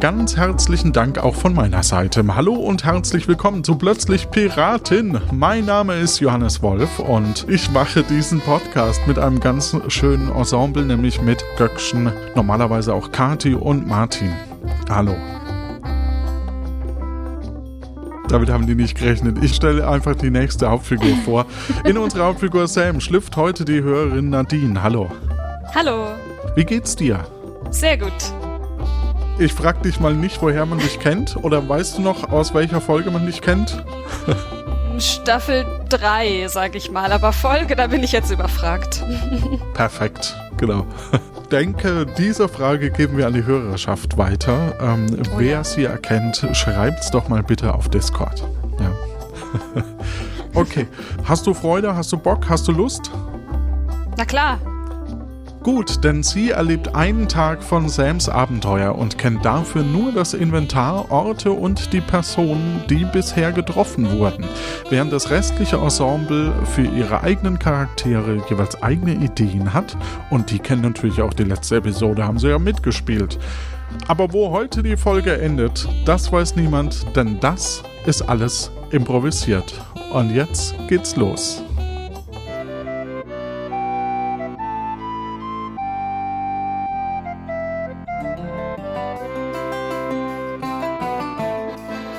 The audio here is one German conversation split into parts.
Ganz herzlichen Dank auch von meiner Seite. Hallo und herzlich willkommen zu Plötzlich Piratin. Mein Name ist Johannes Wolf und ich mache diesen Podcast mit einem ganz schönen Ensemble, nämlich mit Göckchen, normalerweise auch Kati und Martin. Hallo. Damit haben die nicht gerechnet. Ich stelle einfach die nächste Hauptfigur vor. In unserer Hauptfigur Sam schlüpft heute die Hörerin Nadine. Hallo. Hallo. Wie geht's dir? Sehr gut. Ich frag dich mal nicht, woher man dich kennt. Oder weißt du noch, aus welcher Folge man dich kennt? Staffel 3, sag ich mal. Aber Folge, da bin ich jetzt überfragt. Perfekt, genau. denke, diese Frage geben wir an die Hörerschaft weiter. Ähm, oh wer ja. sie erkennt, schreibt's doch mal bitte auf Discord. Ja. okay. Hast du Freude? Hast du Bock? Hast du Lust? Na klar. Gut, denn sie erlebt einen Tag von Sams Abenteuer und kennt dafür nur das Inventar, Orte und die Personen, die bisher getroffen wurden, während das restliche Ensemble für ihre eigenen Charaktere jeweils eigene Ideen hat und die kennen natürlich auch die letzte Episode, haben sie ja mitgespielt. Aber wo heute die Folge endet, das weiß niemand, denn das ist alles improvisiert. Und jetzt geht's los.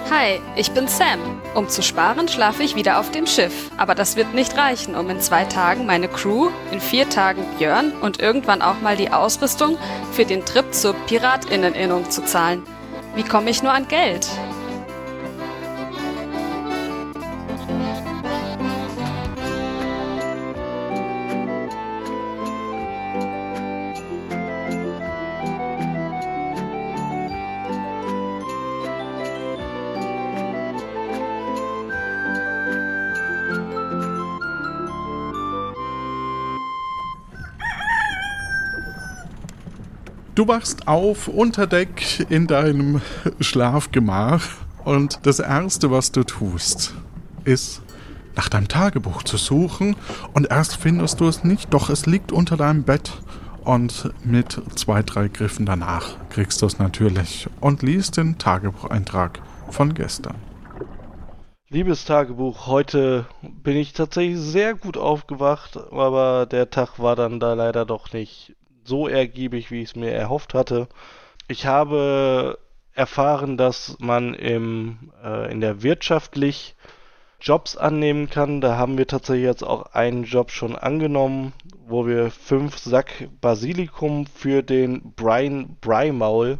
Hi, ich bin Sam. Um zu sparen, schlafe ich wieder auf dem Schiff. Aber das wird nicht reichen, um in zwei Tagen meine Crew, in vier Tagen Björn und irgendwann auch mal die Ausrüstung für den Trip zur Piratinneninnung zu zahlen. Wie komme ich nur an Geld? Du wachst auf unter Deck in deinem Schlafgemach und das Erste, was du tust, ist nach deinem Tagebuch zu suchen und erst findest du es nicht, doch es liegt unter deinem Bett und mit zwei, drei Griffen danach kriegst du es natürlich und liest den Tagebucheintrag von gestern. Liebes Tagebuch, heute bin ich tatsächlich sehr gut aufgewacht, aber der Tag war dann da leider doch nicht so ergiebig, wie ich es mir erhofft hatte. Ich habe erfahren, dass man im, äh, in der wirtschaftlich Jobs annehmen kann. Da haben wir tatsächlich jetzt auch einen Job schon angenommen, wo wir fünf Sack Basilikum für den Brian Breimaul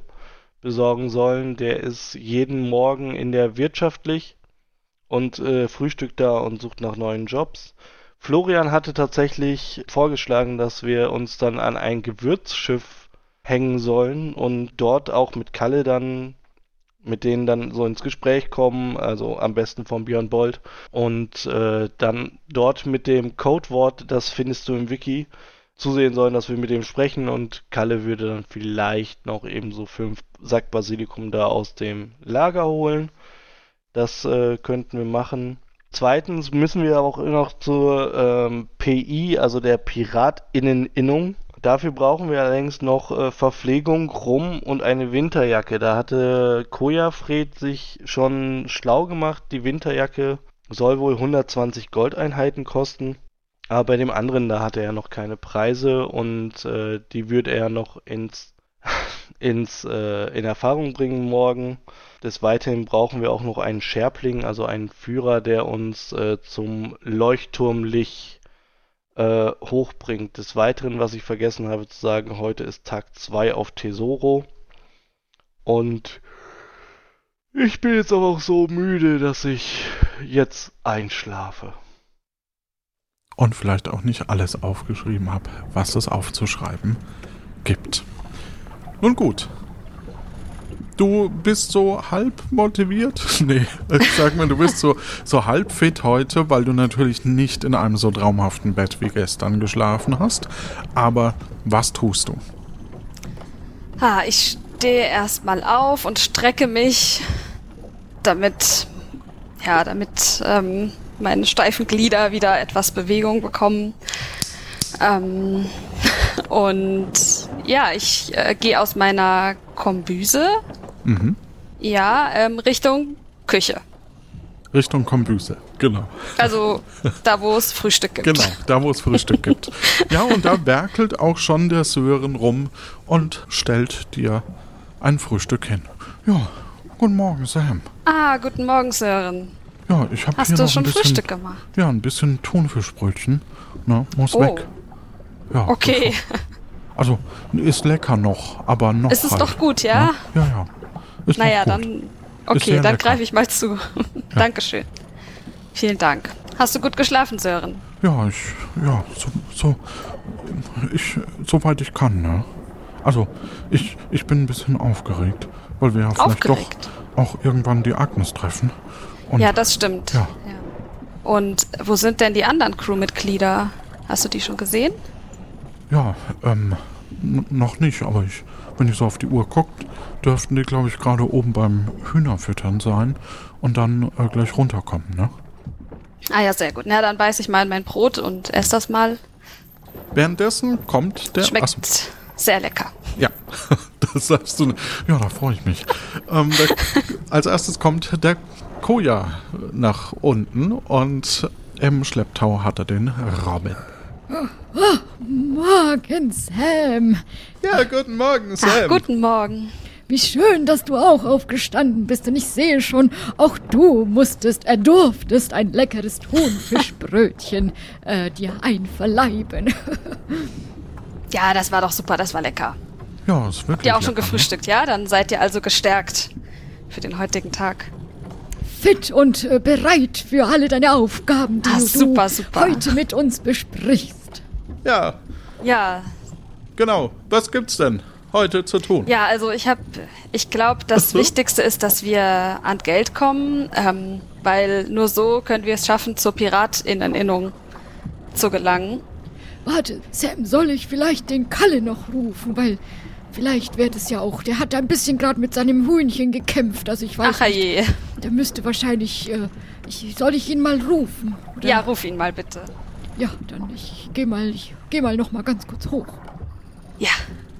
besorgen sollen. Der ist jeden Morgen in der wirtschaftlich und äh, frühstückt da und sucht nach neuen Jobs. Florian hatte tatsächlich vorgeschlagen, dass wir uns dann an ein Gewürzschiff hängen sollen und dort auch mit Kalle dann mit denen dann so ins Gespräch kommen, also am besten von Björn Bolt und äh, dann dort mit dem Codewort, das findest du im Wiki, zusehen sollen, dass wir mit dem sprechen und Kalle würde dann vielleicht noch eben so fünf Sack Basilikum da aus dem Lager holen. Das äh, könnten wir machen. Zweitens müssen wir auch noch zur ähm, PI, also der Piratinneninnung. Dafür brauchen wir allerdings noch äh, Verpflegung, Rum und eine Winterjacke. Da hatte Kojafred sich schon schlau gemacht. Die Winterjacke soll wohl 120 Goldeinheiten kosten. Aber bei dem anderen, da hatte er noch keine Preise und äh, die würde er noch ins, ins äh, in Erfahrung bringen morgen. Des Weiteren brauchen wir auch noch einen Scherpling, also einen Führer, der uns äh, zum Leuchtturmlich äh, hochbringt. Des Weiteren, was ich vergessen habe zu sagen, heute ist Tag 2 auf Tesoro. Und ich bin jetzt aber auch so müde, dass ich jetzt einschlafe. Und vielleicht auch nicht alles aufgeschrieben habe, was es aufzuschreiben gibt. Nun gut, du bist so halb motiviert. nee, ich sag mal, du bist so, so halb fit heute, weil du natürlich nicht in einem so traumhaften Bett wie gestern geschlafen hast. Aber was tust du? Ah, ich stehe erstmal auf und strecke mich, damit, ja, damit ähm, meine steifen Glieder wieder etwas Bewegung bekommen. Ähm, und ja, ich äh, gehe aus meiner Kombüse, Mhm. ja, ähm, Richtung Küche. Richtung Kombüse, genau. Also da, wo es Frühstück gibt. Genau, da wo es Frühstück gibt. Ja, und da werkelt auch schon der Sören rum und stellt dir ein Frühstück hin. Ja, guten Morgen, Sam. Ah, guten Morgen, Sören. Ja, ich habe hier Hast du noch schon ein bisschen, Frühstück gemacht? Ja, ein bisschen Thunfischbrötchen. Ne, muss Oh, weg. Ja, okay. Also, ist lecker noch, aber noch Ist es halt. doch gut, ja? Ja, ja. Ist Naja, dann. Okay, dann greife ich mal zu. Dankeschön. Vielen Dank. Hast du gut geschlafen, Sören? Ja, ich, ja, so, so, ich, soweit ich kann, ne? Also, ich, ich bin ein bisschen aufgeregt, weil wir ja vielleicht Aufgeregt? doch auch irgendwann die Agnes treffen. Und ja, das stimmt. ja. Und wo sind denn die anderen Crewmitglieder? Hast du die schon gesehen? Ja, ähm, noch nicht, aber ich, wenn ich so auf die Uhr guckt, dürften die, glaube ich, gerade oben beim Hühnerfüttern sein und dann äh, gleich runterkommen, ne? Ah ja, sehr gut. Na, dann beiß ich mal in mein Brot und esse das mal. Währenddessen kommt der Schmeckt Achso, sehr lecker. Ja, das sagst du. Ja, da freue ich mich. Ähm, der, als erstes kommt der Koja nach unten und im Schlepptau hat er den Robin. Morgen, Sam. Ja, guten Morgen, Ach, guten Morgen. Wie schön, dass du auch aufgestanden bist. Und ich sehe schon, auch du musstest, er durftest ein leckeres Thunfischbrötchen äh, dir einverleiben. Ja, das war doch super, das war lecker. Ja, ist wirklich. Habt ihr auch schon ne? gefrühstückt, ja? Dann seid ihr also gestärkt für den heutigen Tag. Fit und äh, bereit für alle deine Aufgaben, die Ah, du super, super. heute mit uns besprichst. Ja, Ja, genau. Was gibt's denn heute zu tun? Ja, also ich habe, ich glaube, das so. Wichtigste ist, dass wir an Geld kommen, ähm, weil nur so können wir es schaffen, zur Piratinneninnung zu gelangen. Warte, Sam, soll ich vielleicht den Kalle noch rufen? Weil vielleicht wird es ja auch. Der hat ein bisschen gerade mit seinem Hühnchen gekämpft. Also ich weiß Ach nicht. je. Der müsste wahrscheinlich. Äh, ich, soll ich ihn mal rufen? Oder? Ja, ruf ihn mal bitte. Ja, dann ich geh mal, ich geh mal noch mal ganz kurz hoch. Ja.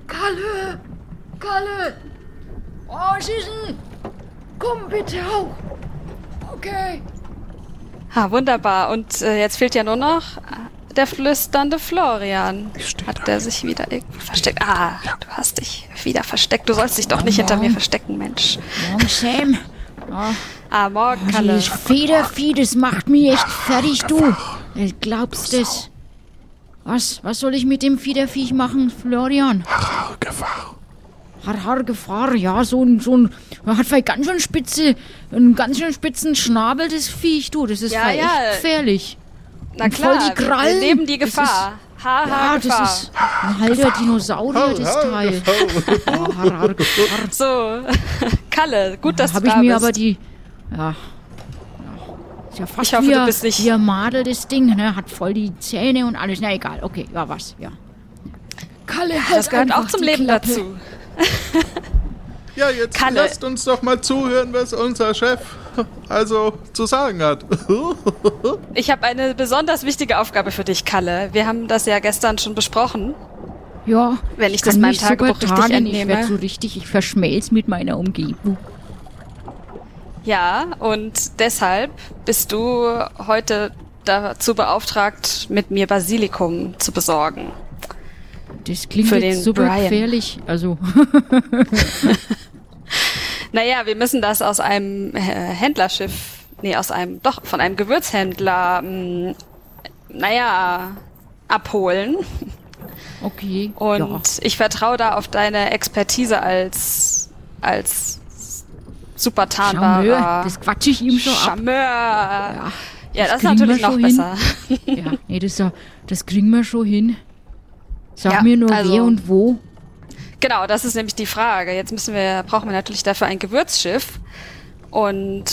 Kalle! Kalle! Oh, schießen! Komm bitte hoch! Okay. Ha, wunderbar. Und äh, jetzt fehlt ja nur noch der flüsternde Florian. Hat der sich wieder versteckt? Ah, du hast dich wieder versteckt. Du sollst dich doch nicht hinter mir verstecken, Mensch. Morgen, Sam. Ah, morgen, Kalle. Dieses Federvieh, das macht mich echt fertig, du. Äh, Glaubst es? Was? Was soll ich mit dem Federviech machen, Florian? Gefahr. Har, har, Gefahr, ja, so ein, so ein, hat vielleicht ganz schön spitze, einen ganz schön spitzen Schnabel, das Viech, du, das ist Ja, vielleicht ja. echt gefährlich. Na und voll klar, die Krallen. wir leben die Gefahr. Haha, Ja, Gefahr. das ist ein halber Dinosaurier, das Teil. Oh, Gefahr. So, Kalle, gut, dass Habe du ich da mir bist. aber die, ja, ja, ist ja fast Ich hoffe, wie, du ein- bist nicht- ein Madel, das Ding, ne, hat voll die Zähne und alles, na egal, okay, ja, was, ja. Kalle, halt das gehört auch einfach zum Leben Klappe. dazu. Ja, jetzt Kalle. lasst uns doch mal zuhören, was unser Chef also zu sagen hat. Ich habe eine besonders wichtige Aufgabe für dich, Kalle. Wir haben das ja gestern schon besprochen. Ja, Wenn ich kann das meinem Tagebuch richtig tarnen. Ich entnehme. werde so richtig, ich verschmelz mit meiner Umgebung. Ja, und deshalb bist du heute dazu beauftragt, mit mir Basilikum zu besorgen. Das klingt Für jetzt den super Brian. gefährlich. Also, Naja, wir müssen das aus einem äh, Händlerschiff, nee, aus einem, doch, von einem Gewürzhändler, mh, naja, abholen. okay. Und ja. ich vertraue da auf deine Expertise als, als super Charmeur, tarnbarer das quatsche ich ihm schon ab. Charmeur. Ja, das das, ist natürlich noch schon besser. Ja, nee, das, ja- das kriegen wir schon hin. Sag Ja, mir nur also- wer und wo. Genau, das ist nämlich die Frage. Jetzt müssen wir, brauchen wir natürlich dafür ein Gewürzschiff. Und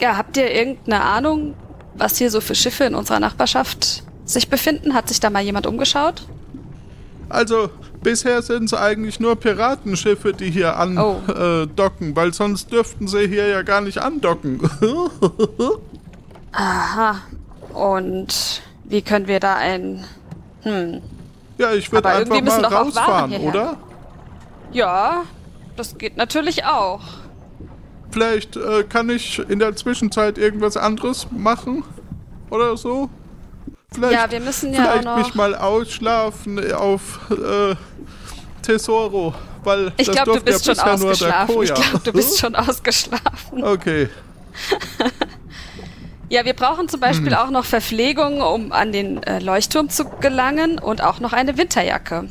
ja, habt ihr irgendeine Ahnung, was hier so für Schiffe in unserer Nachbarschaft sich befinden? Hat sich da mal jemand umgeschaut? Also, Bisher sind es eigentlich nur Piratenschiffe, die hier Oh. andocken, weil sonst dürften sie hier ja gar nicht andocken. Aha. Und wie können wir da ein... Hm. ja, ich würde einfach mal rausfahren, oder? Ja, das geht natürlich auch. Vielleicht äh, kann ich in der Zwischenzeit irgendwas anderes machen oder so. Vielleicht, Ja, wir müssen ja vielleicht auch noch- mich mal ausschlafen auf äh, Tesoro, weil Ich glaube, du bist ja schon ausgeschlafen. Ich glaube, du bist schon ausgeschlafen. Okay, Ja, wir brauchen zum Beispiel Hm. auch noch Verpflegung, um an den äh, Leuchtturm zu gelangen und auch noch eine Winterjacke.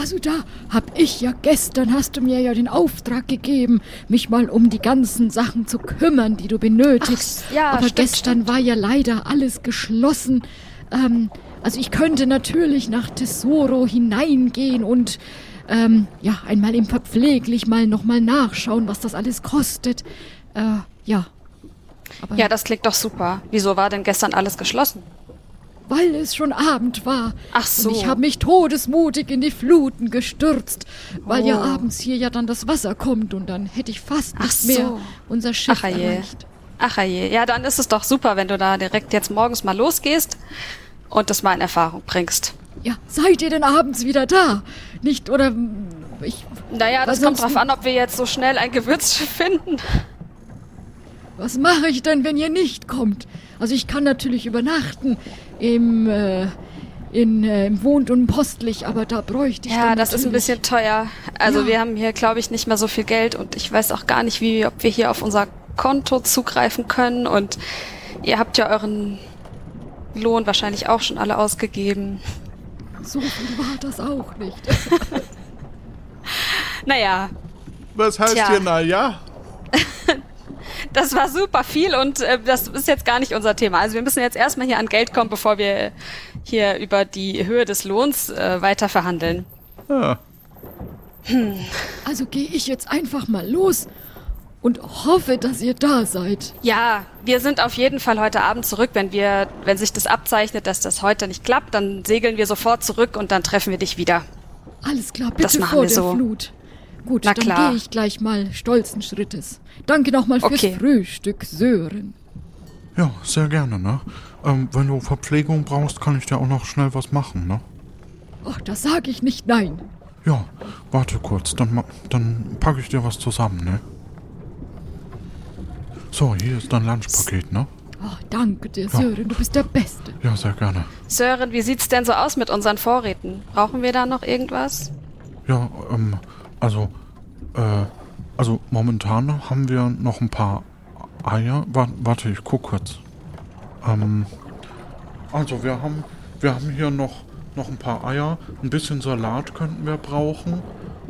Also da hab ich ja gestern, hast du mir ja den Auftrag gegeben, mich mal um die ganzen Sachen zu kümmern, die du benötigst. Ach, ja, Aber stimmt, gestern stimmt. war ja leider alles geschlossen. Ähm, also ich könnte natürlich nach Tesoro hineingehen und ähm, ja, einmal im Verpfleglich mal nochmal nachschauen, was das alles kostet. Äh, ja. Aber Ja, das klingt doch super. Wieso war denn gestern alles geschlossen? Weil es schon Abend war. Ach so. Und ich habe mich todesmutig in die Fluten gestürzt, weil ja Oh. abends hier ja dann das Wasser kommt und dann hätte ich fast Ach nicht mehr so. unser Schiff Ach erreicht. Ach je. Ja, dann ist es doch super, wenn du da direkt jetzt morgens mal losgehst und das mal in Erfahrung bringst. Ja, seid ihr denn abends wieder da? Nicht, oder ich, Naja, das kommt drauf an, ob wir jetzt so schnell ein Gewürzschiff finden. was mache ich denn, wenn ihr nicht kommt? Also ich kann natürlich übernachten im, äh, in, äh, im Wohnt- und Postlich, aber da bräuchte ich Ja, das ist ein natürlich- bisschen teuer. Also Ja. wir haben hier, glaube ich, nicht mehr so viel Geld und ich weiß auch gar nicht, wie, ob wir hier auf unser Konto zugreifen können und ihr habt ja euren Lohn wahrscheinlich auch schon alle ausgegeben. So viel war das auch nicht. Naja, was heißt Tja. hier, na ja? das war super viel und äh, das ist jetzt gar nicht unser Thema. Also wir müssen jetzt erstmal hier an Geld kommen, bevor wir hier über die Höhe des Lohns äh, weiter verhandeln. Ja. Also gehe ich jetzt einfach mal los und hoffe, dass ihr da seid. Ja, wir sind auf jeden Fall heute Abend zurück. Wenn wir, wenn sich das abzeichnet, dass das heute nicht klappt, dann segeln wir sofort zurück und dann treffen wir dich wieder. Alles klar, bitte Das machen vor wir der so. Flut. Gut, Na dann klar. gehe ich gleich mal stolzen Schrittes. Danke nochmal fürs Okay. Frühstück, Sören. Ja, sehr gerne, ne? Ähm, wenn du Verpflegung brauchst, kann ich dir auch noch schnell was machen, ne? Ach, da sage ich nicht nein. Ja, warte kurz, dann, ma- dann packe ich dir was zusammen, ne? So, hier ist dein Lunchpaket, ne? Oh, danke dir, Sören, du bist der Beste. Ja, sehr gerne. Sören, wie sieht's denn so aus mit unseren Vorräten? Brauchen wir da noch irgendwas? Ja, ähm, also, äh, also momentan haben wir noch ein paar Eier. Wa warte, ich guck kurz. Ähm, also wir haben, wir haben hier noch, noch ein paar Eier. Ein bisschen Salat könnten wir brauchen.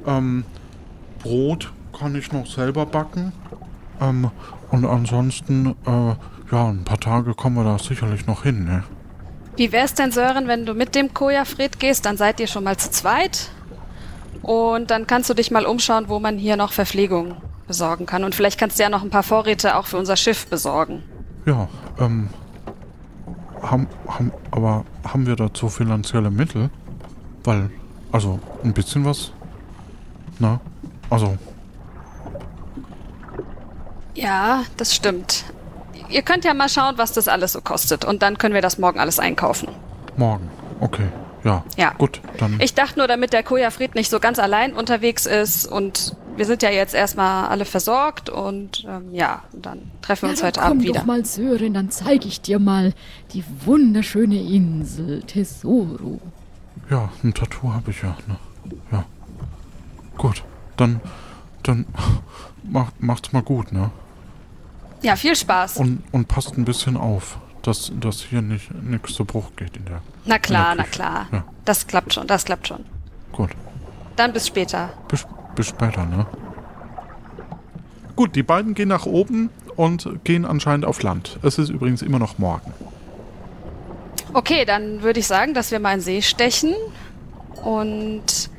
Ähm, Brot kann ich noch selber backen. Ähm, und ansonsten, äh, ja, ein paar Tage kommen wir da sicherlich noch hin, ne? Wie wär's denn, Sören, wenn du mit dem Kojafred gehst? Dann seid ihr schon mal zu zweit. Und dann kannst du dich mal umschauen, wo man hier noch Verpflegung besorgen kann. Und vielleicht kannst du ja noch ein paar Vorräte auch für unser Schiff besorgen. Ja, ähm, haben, haben, aber haben wir dazu finanzielle Mittel? Weil, also, ein bisschen was? Na, also, Ja, das stimmt. Ihr könnt ja mal schauen, was das alles so kostet. Und dann können wir das morgen alles einkaufen. morgen. Okay, ja. Ja. Gut, dann. Ich dachte nur, damit der Kojafred nicht so ganz allein unterwegs ist und wir sind ja jetzt erstmal alle versorgt und ähm, ja, dann treffen wir Ja, uns heute komm Abend doch wieder. mal, Sören, dann zeige ich dir mal die wunderschöne Insel Tesoro. ja, ein Tattoo habe ich ja, ne? Ja. Gut, dann, dann macht, macht's mal gut, ne? Ja, viel Spaß. Und, und passt ein bisschen auf, dass, dass hier nicht nichts zu Bruch geht in der. na klar, der na klar. Ja. Das klappt schon, das klappt schon. Gut. Dann bis später. Bis, bis später, ne? Gut, die beiden gehen nach oben und gehen anscheinend auf Land. Es ist übrigens immer noch morgen. Okay, dann würde ich sagen, dass wir mal in See stechen und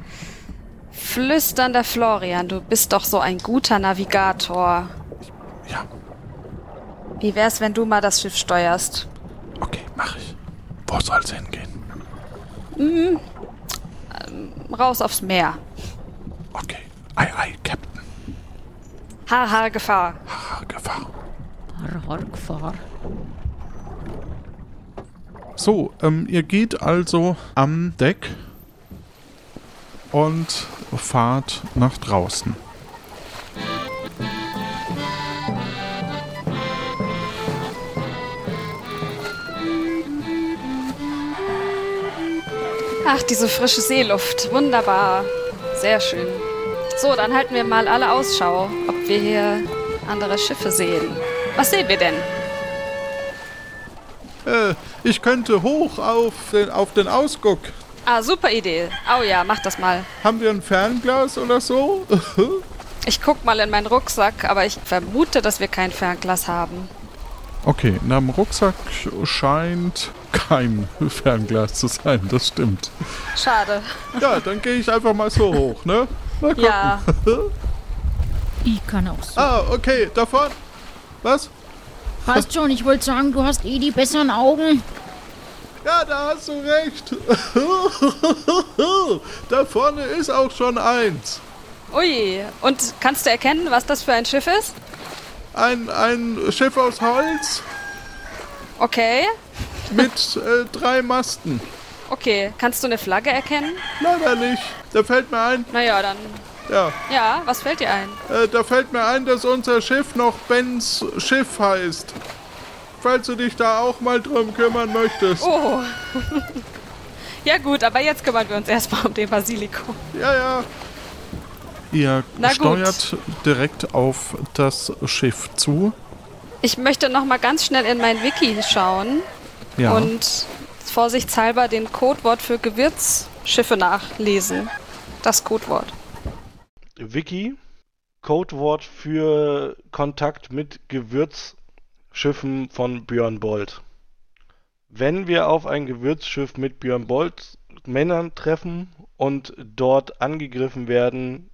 flüstern der Florian, du bist doch so ein guter Navigator. Wie wär's, wenn du mal das Schiff steuerst? okay, mach ich. Wo soll's hingehen? raus aufs Meer. Okay. Ei, ei, Captain. Haha, Gefahr. Ah, Gefahr. Har, Gefahr. So, ähm, ihr geht also am Deck und fahrt nach draußen. Ach, diese frische Seeluft. Wunderbar. Sehr schön. So, dann halten wir mal alle Ausschau, ob wir hier andere Schiffe sehen. Was sehen wir denn? Äh, ich könnte hoch auf den, auf den Ausguck. Ah, super Idee. Oh ja, mach das mal. Haben wir ein Fernglas oder so? Ich guck mal in meinen Rucksack, aber ich vermute, dass wir kein Fernglas haben. Okay, in deinem Rucksack scheint kein Fernglas zu sein, das stimmt. Schade. Ja, dann gehe ich einfach mal so hoch, ne? Mal gucken. Ja, Ich kann auch so. Ah, okay, da vorne. Was? Passt schon, ich wollte sagen, du hast eh die besseren Augen. Ja, da hast du recht. da vorne ist auch schon eins. ui. Und kannst du erkennen, was das für ein Schiff ist? Ein, ein Schiff aus Holz Okay. mit äh, drei Masten. Okay, kannst du eine Flagge erkennen? Leider nicht. Da fällt mir ein, Naja, dann. ja, Ja, was fällt dir ein? äh, da fällt mir ein, dass unser Schiff noch Bens Schiff heißt. Falls du dich da auch mal drum kümmern möchtest. Oh. ja, gut, aber jetzt kümmern wir uns erstmal um den Basilikum. Ja, ja. Ihr Na gut. steuert direkt auf das Schiff zu. Ich möchte noch mal ganz schnell in mein Wiki schauen Ja. und vorsichtshalber den Codewort für Gewürzschiffe nachlesen. Das Codewort. Wiki, Codewort für Kontakt mit Gewürzschiffen von Björn Bolt. Wenn wir auf ein Gewürzschiff mit Björn Bolt Männern treffen und dort angegriffen werden,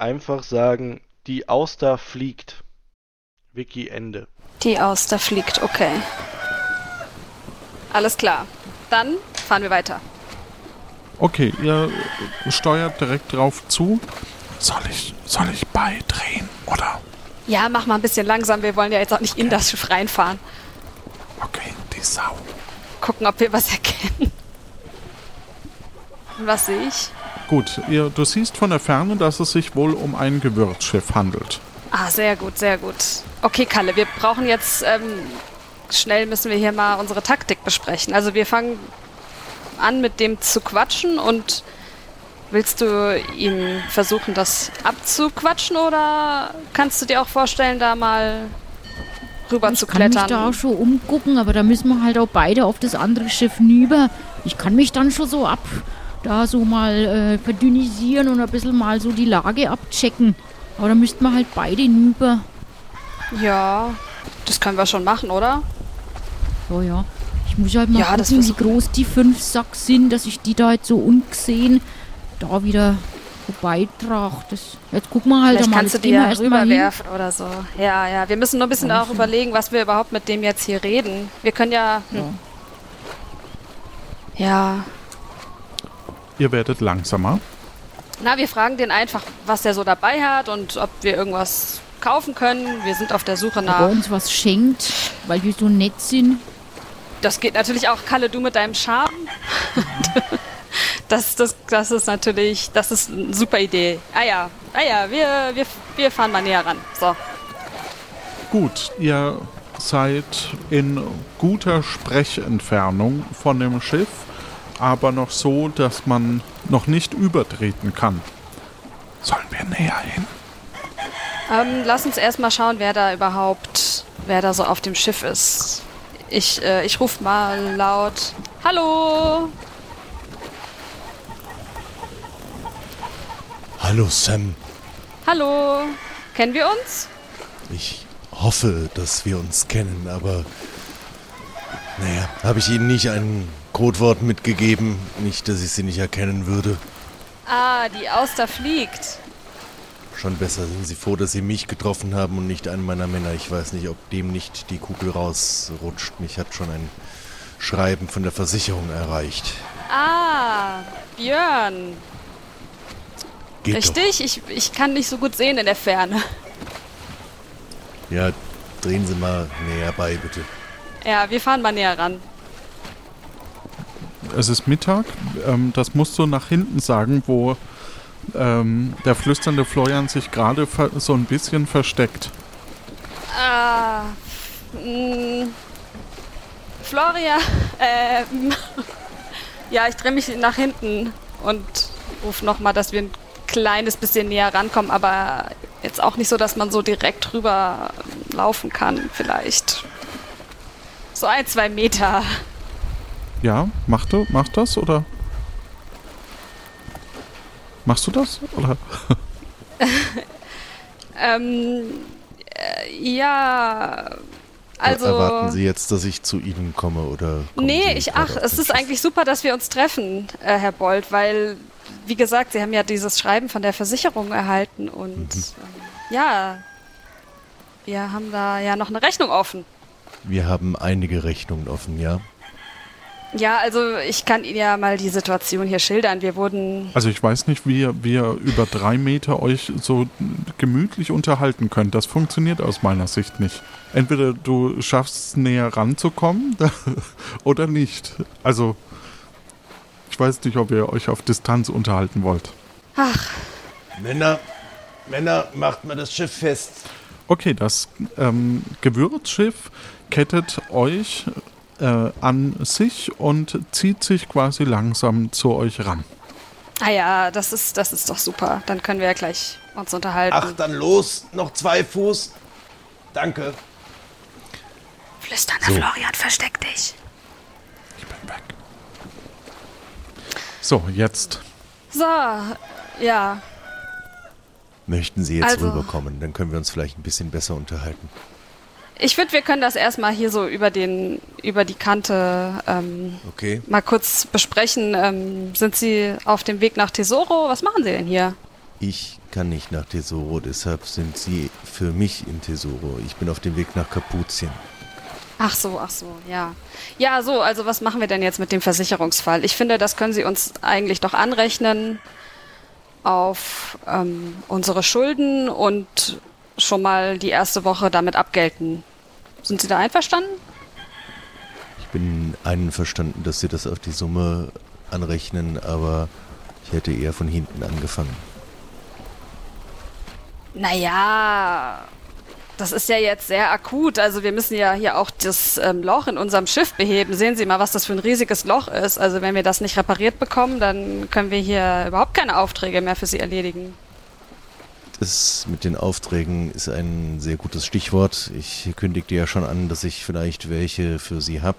einfach sagen, die Auster fliegt. Wiki Ende. Die Auster fliegt, okay. Alles klar. Dann fahren wir weiter. Okay, ihr steuert direkt drauf zu. Soll ich, soll ich beidrehen, oder? Ja, mach mal ein bisschen langsam. Wir wollen ja jetzt auch nicht in das Schiff reinfahren. Okay, die Sau. Gucken, ob wir was erkennen. Und was sehe ich? Gut, ihr, du siehst von der Ferne, dass es sich wohl um ein Gewürzschiff handelt. Ah, sehr gut, sehr gut. Okay, Kalle, wir brauchen jetzt ähm, schnell müssen wir hier mal unsere Taktik besprechen. Also wir fangen an mit dem zu quatschen und willst du ihm versuchen, das abzuquatschen oder kannst du dir auch vorstellen, da mal rüber zu Ich kann mich klettern? da auch schon umgucken, aber da müssen wir halt auch beide auf das andere Schiff nüber. Ich kann mich dann schon so ab, da so mal äh, verdünnisieren und ein bisschen mal so die Lage abchecken. Aber da müssten wir halt beide nüber. Ja, das können wir schon machen, oder? Ja, ja. Ich muss halt mal Ja, das gucken, wie groß die fünf Sack sind, dass ich die da jetzt so ungesehen da wieder vorbeitrage. Das, jetzt gucken wir halt Vielleicht einmal. kannst du Jetzt die ja mal rüberwerfen oder so. Ja, ja. Wir müssen nur ein bisschen Ja, auch überlegen, was wir überhaupt mit dem jetzt hier reden. Wir können ja. Hm. Ja. Ihr werdet langsamer. Na, wir fragen den einfach, was er so dabei hat und ob wir irgendwas kaufen können. Wir sind auf der Suche Ob er nach. uns was schenkt, weil wir so nett sind. Das geht natürlich auch, Kalle, du mit deinem Charme. Das, das, das ist natürlich, das ist eine super Idee. Ah ja, ah ja, wir, wir, wir fahren mal näher ran. So. Gut, ihr seid in guter Sprechentfernung von dem Schiff, aber noch so, dass man noch nicht übertreten kann. Sollen wir näher hin? Ähm, lass uns erstmal schauen, wer da überhaupt, wer da so auf dem Schiff ist. Ich, äh, ich ruf mal laut. Hallo! Hallo Sam, Hallo! Kennen wir uns? ich hoffe, dass wir uns kennen, aber naja, habe ich Ihnen nicht ein Codewort mitgegeben, nicht, dass ich Sie nicht erkennen würde. Ah, die Auster fliegt. Schon besser sind Sie froh, dass Sie mich getroffen haben und nicht einen meiner Männer. Ich weiß nicht, ob dem nicht die Kugel rausrutscht. Mich hat schon ein Schreiben von der Versicherung erreicht. Ah, Björn. Geht Richtig? Ich, ich kann nicht so gut sehen in der Ferne. Ja, drehen Sie mal näher bei, bitte. Ja, wir fahren mal näher ran. Es ist Mittag. Ähm, das musst du nach hinten sagen, wo ähm, der flüsternde Florian sich gerade so ein bisschen versteckt. Ah, mh, Floria, ähm, ja, ich drehe mich nach hinten und rufe nochmal, dass wir ein kleines bisschen näher rankommen, aber jetzt auch nicht so, dass man so direkt rüber laufen kann, vielleicht. So ein, zwei Meter. Ja, mach du, mach das oder? Machst du das? Oder? Ähm, äh, ja, also. Erwarten Sie jetzt, dass ich zu Ihnen komme oder? Nee, ich, ach, es ist eigentlich super, dass wir uns treffen, äh, Herr Bold, weil, wie gesagt, Sie haben ja dieses Schreiben von der Versicherung erhalten und Mhm. ähm, ja, wir haben da ja noch eine Rechnung offen. Wir haben einige Rechnungen offen, ja. Ja, also ich kann Ihnen ja mal die Situation hier schildern. Wir wurden. Also ich weiß nicht, wie ihr, wie ihr über drei Meter euch so gemütlich unterhalten könnt. Das funktioniert aus meiner Sicht nicht. Entweder du schaffst es näher ranzukommen oder nicht. Also ich weiß nicht, ob ihr euch auf Distanz unterhalten wollt. Männer, Männer, macht mal das Schiff fest. Okay, das ähm, Gewürzschiff kettet euch äh, an sich und zieht sich quasi langsam zu euch ran. Ah ja, das ist, das ist doch super. Dann können wir ja gleich uns unterhalten. Ach, dann los, noch zwei Fuß. Danke. Flüsternder So. Florian, versteck dich. Ich bin weg. So, jetzt. So, ja. Möchten Sie jetzt Also- rüberkommen? Dann können wir uns vielleicht ein bisschen besser unterhalten. Ich finde, wir können das erstmal hier so über den, über die Kante ähm, Okay. mal kurz besprechen. Ähm, sind Sie auf dem Weg nach Tesoro? Was machen Sie denn hier? Ich kann nicht nach Tesoro, deshalb sind Sie für mich in Tesoro. Ich bin auf dem Weg nach Kapuzien. Ach so, ach so, ja. Ja, so, also was machen wir denn jetzt mit dem Versicherungsfall? Ich finde, das können Sie uns eigentlich doch anrechnen auf ähm, unsere Schulden und schon mal die erste Woche damit abgelten. Sind Sie da einverstanden? Ich bin einverstanden, dass Sie das auf die Summe anrechnen, aber ich hätte eher von hinten angefangen. Naja, das ist ja jetzt sehr akut. Also wir müssen ja hier auch das ähm, Loch in unserem Schiff beheben. Sehen Sie mal, was das für ein riesiges Loch ist. Also wenn wir das nicht repariert bekommen, dann können wir hier überhaupt keine Aufträge mehr für Sie erledigen. Das mit den Aufträgen ist ein sehr gutes Stichwort. Ich kündigte ja schon an, dass ich vielleicht welche für Sie habe.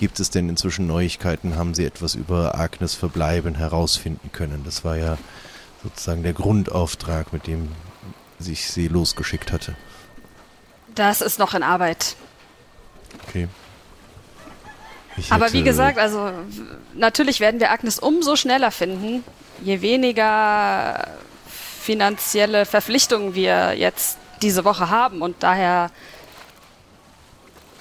Gibt es denn inzwischen Neuigkeiten? Haben Sie etwas über Agnes Verbleiben herausfinden können? Das war ja sozusagen der Grundauftrag, mit dem sich Sie losgeschickt hatte. Das ist noch in Arbeit. Okay. Ich Aber wie gesagt, also natürlich werden wir Agnes umso schneller finden, je weniger finanzielle Verpflichtungen wir jetzt diese Woche haben. Und daher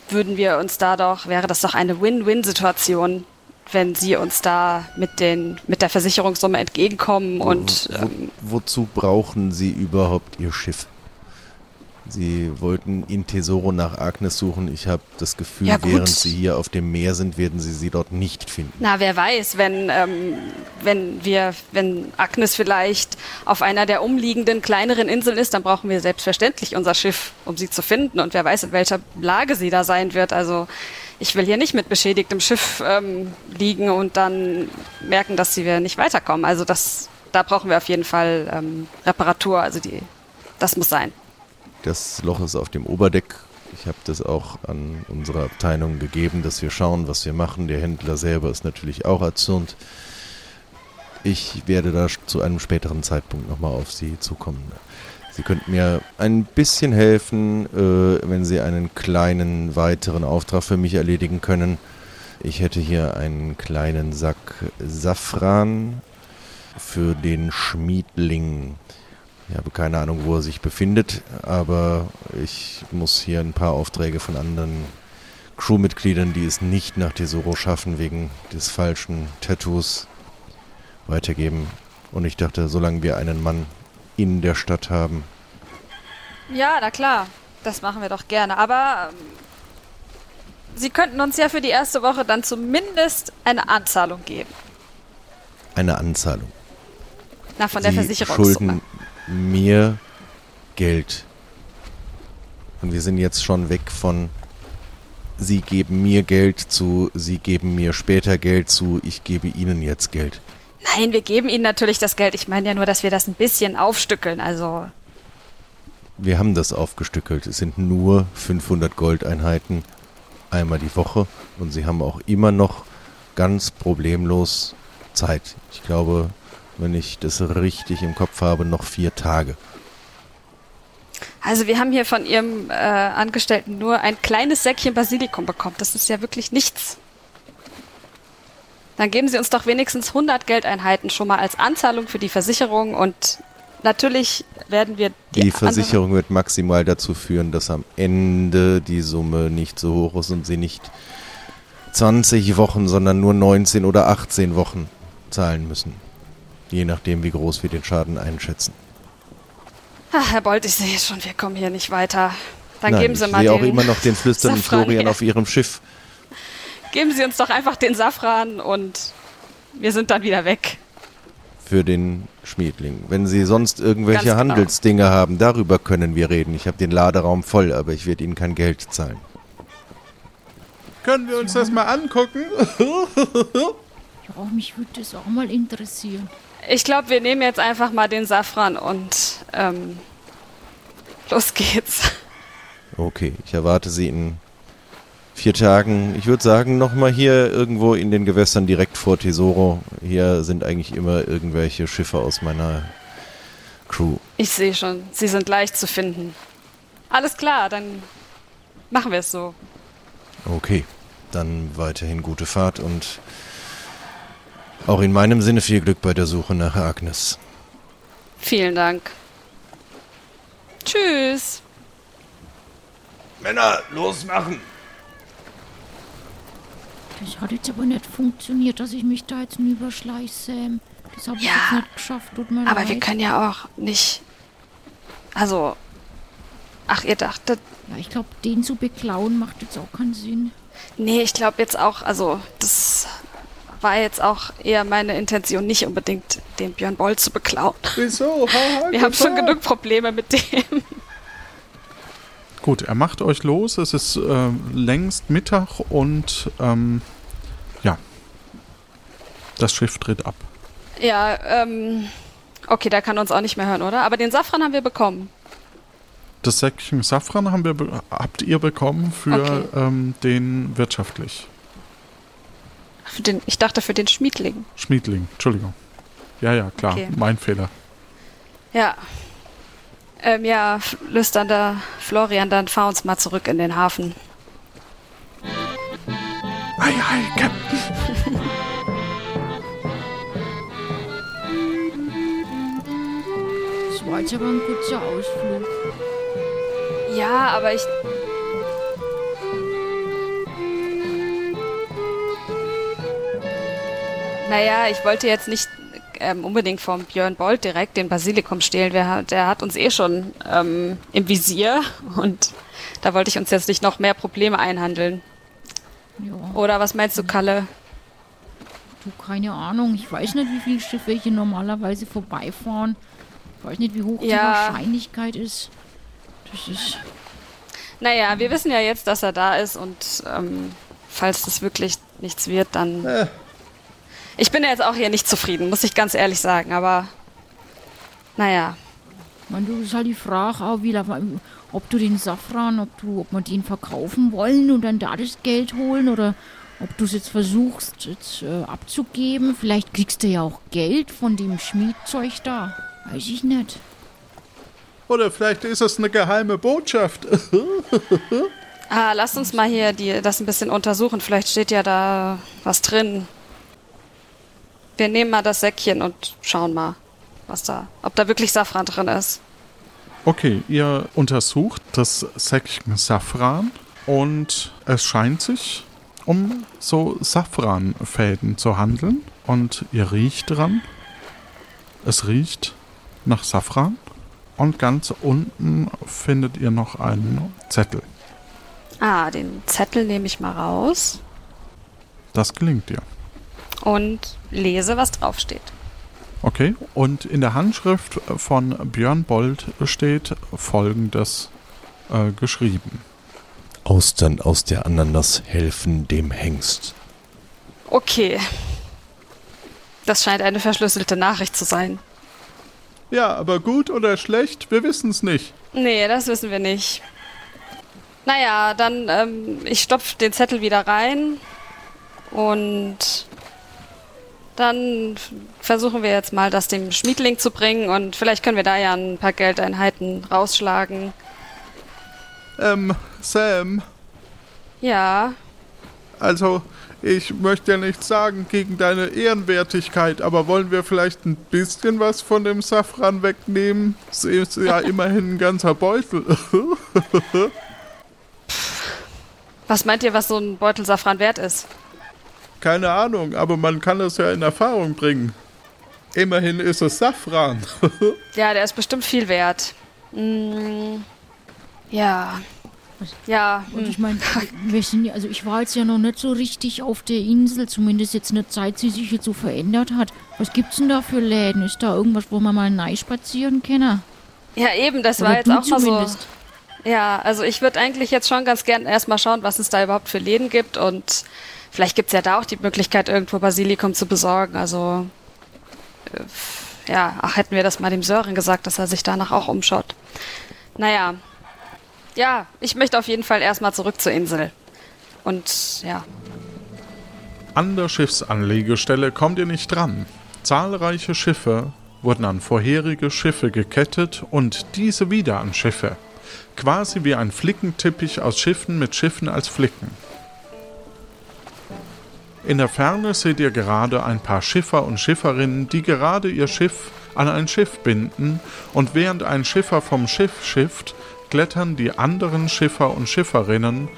würden wir uns da doch, wäre das doch eine Win-Win-Situation, wenn Sie uns da mit, den, mit der Versicherungssumme entgegenkommen und Wo, ähm, wozu brauchen Sie überhaupt Ihr Schiff? Sie wollten in Tesoro nach Agnes suchen. Ich habe das Gefühl, Ja, während Sie hier auf dem Meer sind, werden Sie sie dort nicht finden. Na, wer weiß, wenn, ähm, wenn wir, wenn Agnes vielleicht auf einer der umliegenden kleineren Inseln ist, dann brauchen wir selbstverständlich unser Schiff, um sie zu finden. Und wer weiß, in welcher Lage sie da sein wird. Also ich will hier nicht mit beschädigtem Schiff ähm, liegen und dann merken, dass sie wir nicht weiterkommen. Also das, da brauchen wir auf jeden Fall ähm, Reparatur. Also die, das muss sein. Das Loch ist auf dem Oberdeck. Ich habe das auch an unsere Abteilung gegeben, dass wir schauen, was wir machen. Der Händler selber ist natürlich auch erzürnt. Ich werde da zu einem späteren Zeitpunkt nochmal auf Sie zukommen. Sie könnten mir ein bisschen helfen, äh, wenn Sie einen kleinen weiteren Auftrag für mich erledigen können. Ich hätte hier einen kleinen Sack Safran für den Schmiedling. Ich habe keine Ahnung, wo er sich befindet, aber ich muss hier ein paar Aufträge von anderen Crewmitgliedern, die es nicht nach Tesoro schaffen, wegen des falschen Tattoos weitergeben. Und ich dachte, solange wir einen Mann in der Stadt haben. Ja, na klar. Das machen wir doch gerne. Aber ähm, Sie könnten uns ja für die erste Woche dann zumindest eine Anzahlung geben. Eine Anzahlung. Na, von der Sie Versicherungssumme. schulden mir Geld. Und wir sind jetzt schon weg von Sie geben mir Geld zu, Sie geben mir später Geld zu, ich gebe Ihnen jetzt Geld. Nein, wir geben Ihnen natürlich das Geld. Ich meine ja nur, dass wir das ein bisschen aufstückeln. Also, Wir haben das aufgestückelt. Es sind nur 500 Goldeinheiten einmal die Woche und Sie haben auch immer noch ganz problemlos Zeit. Ich glaube, wenn ich das richtig im Kopf habe, noch vier Tage. also wir haben hier von Ihrem äh, Angestellten nur ein kleines Säckchen Basilikum bekommen. Das ist ja wirklich nichts. Dann geben Sie uns doch wenigstens 100 Geldeinheiten schon mal als Anzahlung für die Versicherung und natürlich werden wir die, Die Versicherung wird maximal dazu führen, dass am Ende die Summe nicht so hoch ist und Sie nicht 20 Wochen, sondern nur 19 oder 18 Wochen zahlen müssen. Je nachdem, wie groß wir den Schaden einschätzen. Ach, Herr Bolt, ich sehe schon, wir kommen hier nicht weiter. Dann Nein, geben Sie ich mal sehe auch den immer noch den flüsternden Safran Florian her. auf Ihrem Schiff. Geben Sie uns doch einfach den Safran und wir sind dann wieder weg. für den Schmiedling. Wenn Sie sonst irgendwelche genau. Handelsdinge haben, darüber können wir reden. Ich habe den Laderaum voll, aber ich werde Ihnen kein Geld zahlen. Können wir uns das mal angucken? Ja, mich würde das auch mal interessieren. Ich glaube, wir nehmen jetzt einfach mal den Safran und ähm, los geht's. Okay, ich erwarte Sie in vier Tagen. Ich würde sagen, nochmal hier irgendwo in den Gewässern direkt vor Tesoro. Hier sind eigentlich immer irgendwelche Schiffe aus meiner Crew. Ich sehe schon, Sie sind leicht zu finden. Alles klar, dann machen wir es so. Okay, dann weiterhin gute Fahrt und auch in meinem Sinne viel Glück bei der Suche nach Agnes. Vielen Dank. Tschüss. Männer, losmachen! Das hat jetzt aber nicht funktioniert, dass ich mich da jetzt überschleiche, Sam. Das habe ich Ja, jetzt nicht geschafft, tut mir Aber leid. wir können ja auch nicht. Also. Ach, ihr dachtet. Ja, ich glaube, den zu beklauen macht jetzt auch keinen Sinn. Nee, ich glaube jetzt auch, also das war jetzt auch eher meine Intention, nicht unbedingt den Björn Boll zu beklauen. Wieso? Haha, Wir haben schon genug Probleme mit dem. Gut, er macht euch los. Es ist äh, längst Mittag und ähm, ja, das Schiff dreht ab. Ja, ähm. Okay, der kann uns auch nicht mehr hören, oder? Aber den Safran haben wir bekommen. Das Säckchen Safran haben wir be habt ihr bekommen für Okay. ähm, den wirtschaftlich. Für den, ich dachte für den Schmiedling. Schmiedling, Entschuldigung. Ja, ja, klar, Okay. mein Fehler. Ja. Ähm, ja, F- lüsternder Florian, dann fahr uns mal zurück in den Hafen. Ei, ei, Captain. Das war jetzt aber ein kurzer Ausflug. Ja, aber ich. Naja, ich wollte jetzt nicht ähm, unbedingt vom Björn Bolt direkt den Basilikum stehlen. Der, hat- der hat uns eh schon ähm, im Visier und da wollte ich uns jetzt nicht noch mehr Probleme einhandeln. Ja, Oder was meinst du, Kalle? du, keine Ahnung. Ich weiß nicht, wie viele Schiffe hier normalerweise vorbeifahren. Ich weiß nicht, wie hoch die Ja. Wahrscheinlichkeit ist. Das ist. Naja, wir wissen ja jetzt, dass er da ist und ähm, falls das wirklich nichts wird, dann. Ich bin ja jetzt auch hier nicht zufrieden, muss ich ganz ehrlich sagen, aber. Naja. Ich meine, du das ist halt die Frage auch, wie, ob du den Safran, ob du, ob wir den verkaufen wollen und dann da das Geld holen oder ob du es jetzt versuchst jetzt, äh, abzugeben. Vielleicht kriegst du ja auch Geld von dem Schmiedzeug da. Weiß ich nicht. Oder vielleicht ist es eine geheime Botschaft. Ah, lasst uns mal hier die, das ein bisschen untersuchen. Vielleicht steht ja da was drin. Wir nehmen mal das Säckchen und schauen mal, was da, ob da wirklich Safran drin ist. Okay, ihr untersucht das Säckchen Safran und es scheint sich um so Safranfäden zu handeln und ihr riecht dran Es riecht nach Safran und ganz unten findet ihr noch einen Zettel. Ah, den Zettel nehme ich mal raus Das gelingt dir. Und lese, was draufsteht. Okay, und in der Handschrift von Björn Bold steht folgendes äh, geschrieben. Austern aus der Ananas helfen dem Hengst. Okay. Das scheint eine verschlüsselte Nachricht zu sein. Ja, aber gut oder schlecht, wir wissen es nicht. Nee, das wissen wir nicht. Naja, dann, ähm, ich stopf den Zettel wieder rein und dann versuchen wir jetzt mal, das dem Schmiedling zu bringen und vielleicht können wir da ja ein paar Geldeinheiten rausschlagen. Ähm, Sam, Ja, also ich möchte ja nichts sagen gegen deine Ehrenwertigkeit, aber wollen wir vielleicht ein bisschen was von dem Safran wegnehmen? Es ist ja immerhin ein ganzer Beutel. was meint ihr, was so ein Beutel Safran wert ist? Keine Ahnung, aber man kann das ja in Erfahrung bringen. Immerhin ist es Safran. Ja, der ist bestimmt viel wert. Mm, ja. Ja, Und hm. ich meine, wir sind ja, also ich war jetzt ja noch nicht so richtig auf der Insel, zumindest jetzt nicht seit sie sich jetzt so verändert hat. Was gibt's denn da für Läden? Ist da irgendwas, wo man mal neu spazieren kann? ja eben, das Oder war jetzt auch mal so. zumindest. Ja, also ich würde eigentlich jetzt schon ganz gern erstmal schauen, was es da überhaupt für Läden gibt und vielleicht gibt es ja da auch die Möglichkeit, irgendwo Basilikum zu besorgen. Also äh, ja, ach, hätten wir das mal dem Sören gesagt, dass er sich danach auch umschaut. Naja, ja, ich möchte auf jeden Fall erstmal zurück zur Insel. Und ja, An der Schiffsanlegestelle kommt ihr nicht dran. Zahlreiche Schiffe wurden an vorherige Schiffe gekettet und diese wieder an Schiffe. Quasi wie ein Flickenteppich aus Schiffen mit Schiffen als Flicken. In der Ferne seht ihr gerade ein paar Schiffer und Schifferinnen, die gerade ihr Schiff an ein Schiff binden und während ein Schiffer vom Schiff schifft, klettern die anderen Schiffer und Schifferinnen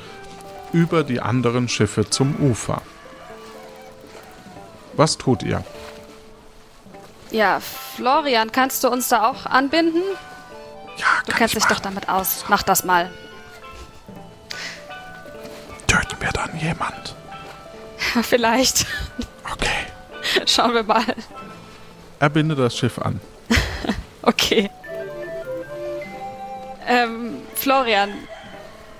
über die anderen Schiffe zum Ufer. Was tut ihr? ja, Florian, kannst du uns da auch anbinden? Ja, Du kennst dich doch damit aus. Mach das mal. Töten wir dann jemand? Vielleicht. Okay. Schauen wir mal. Er bindet das Schiff an. Okay. Ähm, Florian,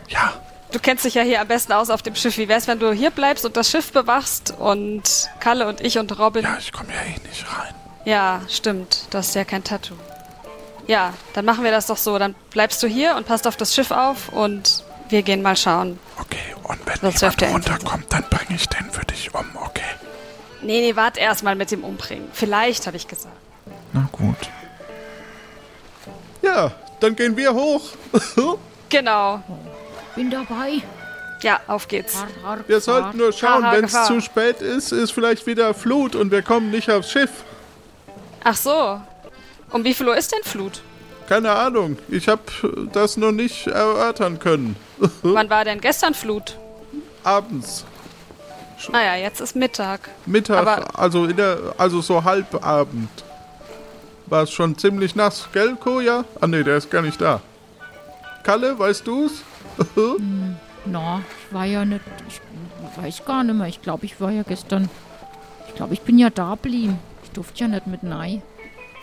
Ja, du kennst dich ja hier am besten aus auf dem Schiff. Wie wär's, wenn du hier bleibst und das Schiff bewachst und Kalle und ich und Robin. ja, ich komme ja eh nicht rein. Ja, stimmt. Du hast ja kein Tattoo. Ja, dann machen wir das doch so. Dann bleibst du hier und passt auf das Schiff auf und wir gehen mal schauen. Okay, und wenn wirft jemand er runterkommt, dann bringe ich den für dich um, okay? Nee, nee, wart erst mal mit dem Umbringen. Vielleicht, habe ich gesagt. Na gut. Ja, dann gehen wir hoch. Genau. Bin dabei. Ja, auf geht's. Wir sollten nur schauen, wenn es zu spät ist, ist vielleicht wieder Flut und wir kommen nicht aufs Schiff. Ach so. Um wie viel Uhr ist denn Flut? Keine Ahnung, ich habe das noch nicht erörtern können. Wann war denn gestern Flut? Abends, Naja, jetzt ist Mittag. Mittag, Aber- also in der, also so halbabend. War es schon ziemlich nass, gell, Koja? Ah nee, der ist gar nicht da. Kalle, weißt du's? Na, ich war ja nicht. Ich weiß gar nicht mehr. Ich glaube, ich war ja gestern. Ich glaube, ich bin ja da blieben. Ich durfte ja nicht mit Nei.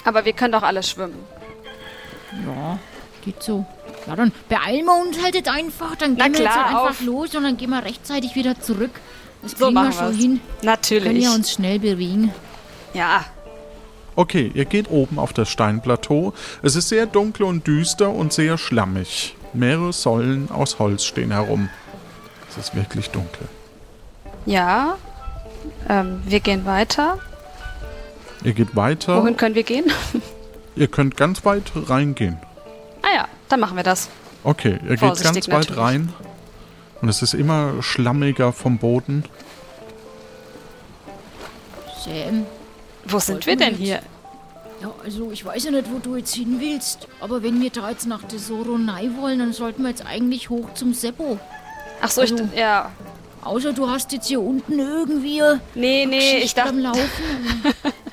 Aber wir können doch alle schwimmen. Ja, geht so. Ja, dann beeilen wir uns halt jetzt einfach. Dann Na gehen wir jetzt klar, halt einfach auf. los und dann gehen wir rechtzeitig wieder zurück. Das So kriegen wir machen schon wir's. hin. Wir können Natürlich. ja uns schnell bewegen. Ja, Okay, ihr geht oben auf das Steinplateau. Es ist sehr dunkel und düster und sehr schlammig. Mehrere Säulen aus Holz stehen herum. Es ist wirklich dunkel. ja. Ähm, wir gehen weiter. Ihr geht weiter. Wohin können wir gehen? Ihr könnt ganz weit reingehen. ah ja, dann machen wir das. Okay, ihr geht ganz weit natürlich. rein. Und es ist immer schlammiger vom Boden. Sam. Wo sind wir denn hier? Ja, also ich weiß ja nicht, wo du jetzt hin willst. Aber wenn wir da jetzt nach Tesoro Nei wollen, dann sollten wir jetzt eigentlich hoch zum Seppo. Ach so, ich, Also- ja. Außer du hast jetzt hier unten irgendwie Nee, nee, ich Geschichte am dachte, Laufen.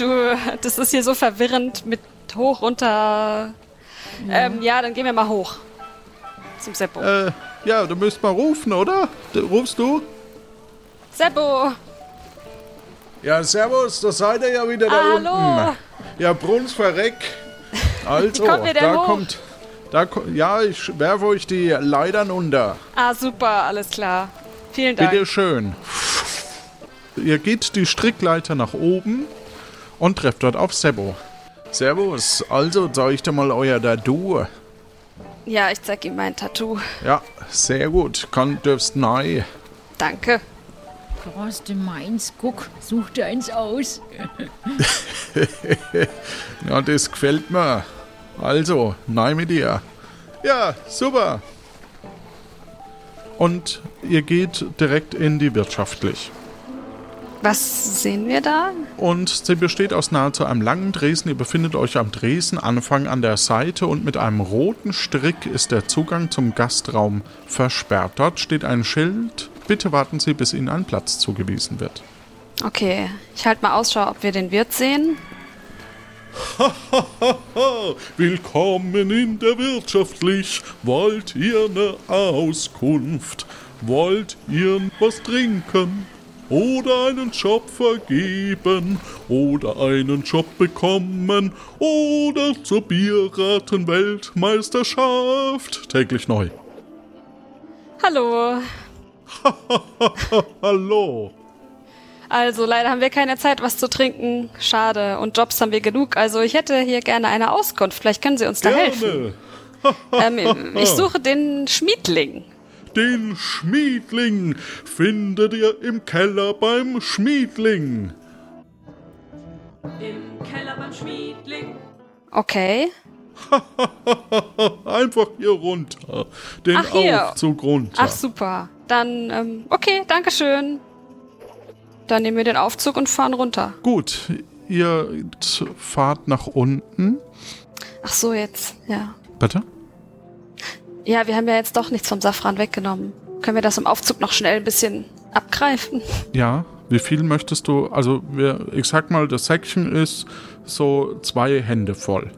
Du, das ist hier so verwirrend mit hoch, runter. Ähm, ja, dann gehen wir mal hoch. Zum Seppo. Äh, ja, du müsst mal rufen, oder? Du, rufst du? Seppo! Ja, servus, da seid ihr ja wieder da Ah, unten. hallo! Ja, Bruns verreck. Also, Wie kommen wir denn da hoch? kommt. Da, ja, ich werfe euch die Leitern unter. Ah, super, alles klar. Vielen Dank. Bitte schön. Ihr geht die Strickleiter nach oben und trefft dort auf Sebo. Servus, also zeigt dir mal euer Tattoo. Ja, ich zeig ihm mein Tattoo. Ja, sehr gut. Kann, dürfst nein. Danke. Da hast du meins. Guck, such dir eins aus. Ja, das gefällt mir. Also, nein mit dir. Ja, super. Und ihr geht direkt in die wirtschaftlich. Was sehen wir da? Und sie besteht aus nahezu einem langen Dresen. Ihr befindet euch am Dresenanfang an der Seite und mit einem roten Strick ist der Zugang zum Gastraum versperrt. Dort steht ein Schild. Bitte warten Sie, bis Ihnen ein Platz zugewiesen wird. Okay, ich halte mal Ausschau, ob wir den Wirt sehen. Willkommen in der Wirtschaftlich. Wollt ihr ne Auskunft? Wollt ihr was trinken? Oder einen Job vergeben? Oder einen Job bekommen? Oder zur Bierraten-Weltmeisterschaft? Täglich neu. Hallo. Hallo. Also, leider haben wir keine Zeit, was zu trinken. Schade. Und Jobs haben wir genug. Also, ich hätte hier gerne eine Auskunft. Vielleicht können Sie uns da helfen. Gerne. Ähm, ich suche den Schmiedling. Den Schmiedling findet ihr im Keller beim Schmiedling. Im Keller beim Schmiedling. Okay. Einfach hier runter. Den Ach, hier. Aufzug runter. Ach, super. Dann, ähm, okay, Dankeschön. Dann nehmen wir den Aufzug und fahren runter. Gut, ihr fahrt nach unten. Ach so, jetzt, ja. Bitte? Ja, wir haben ja jetzt doch nichts vom Safran weggenommen. Können wir das im Aufzug noch schnell ein bisschen abgreifen? Ja, wie viel möchtest du? Also, wir, ich sag mal, das Säckchen ist so zwei Hände voll.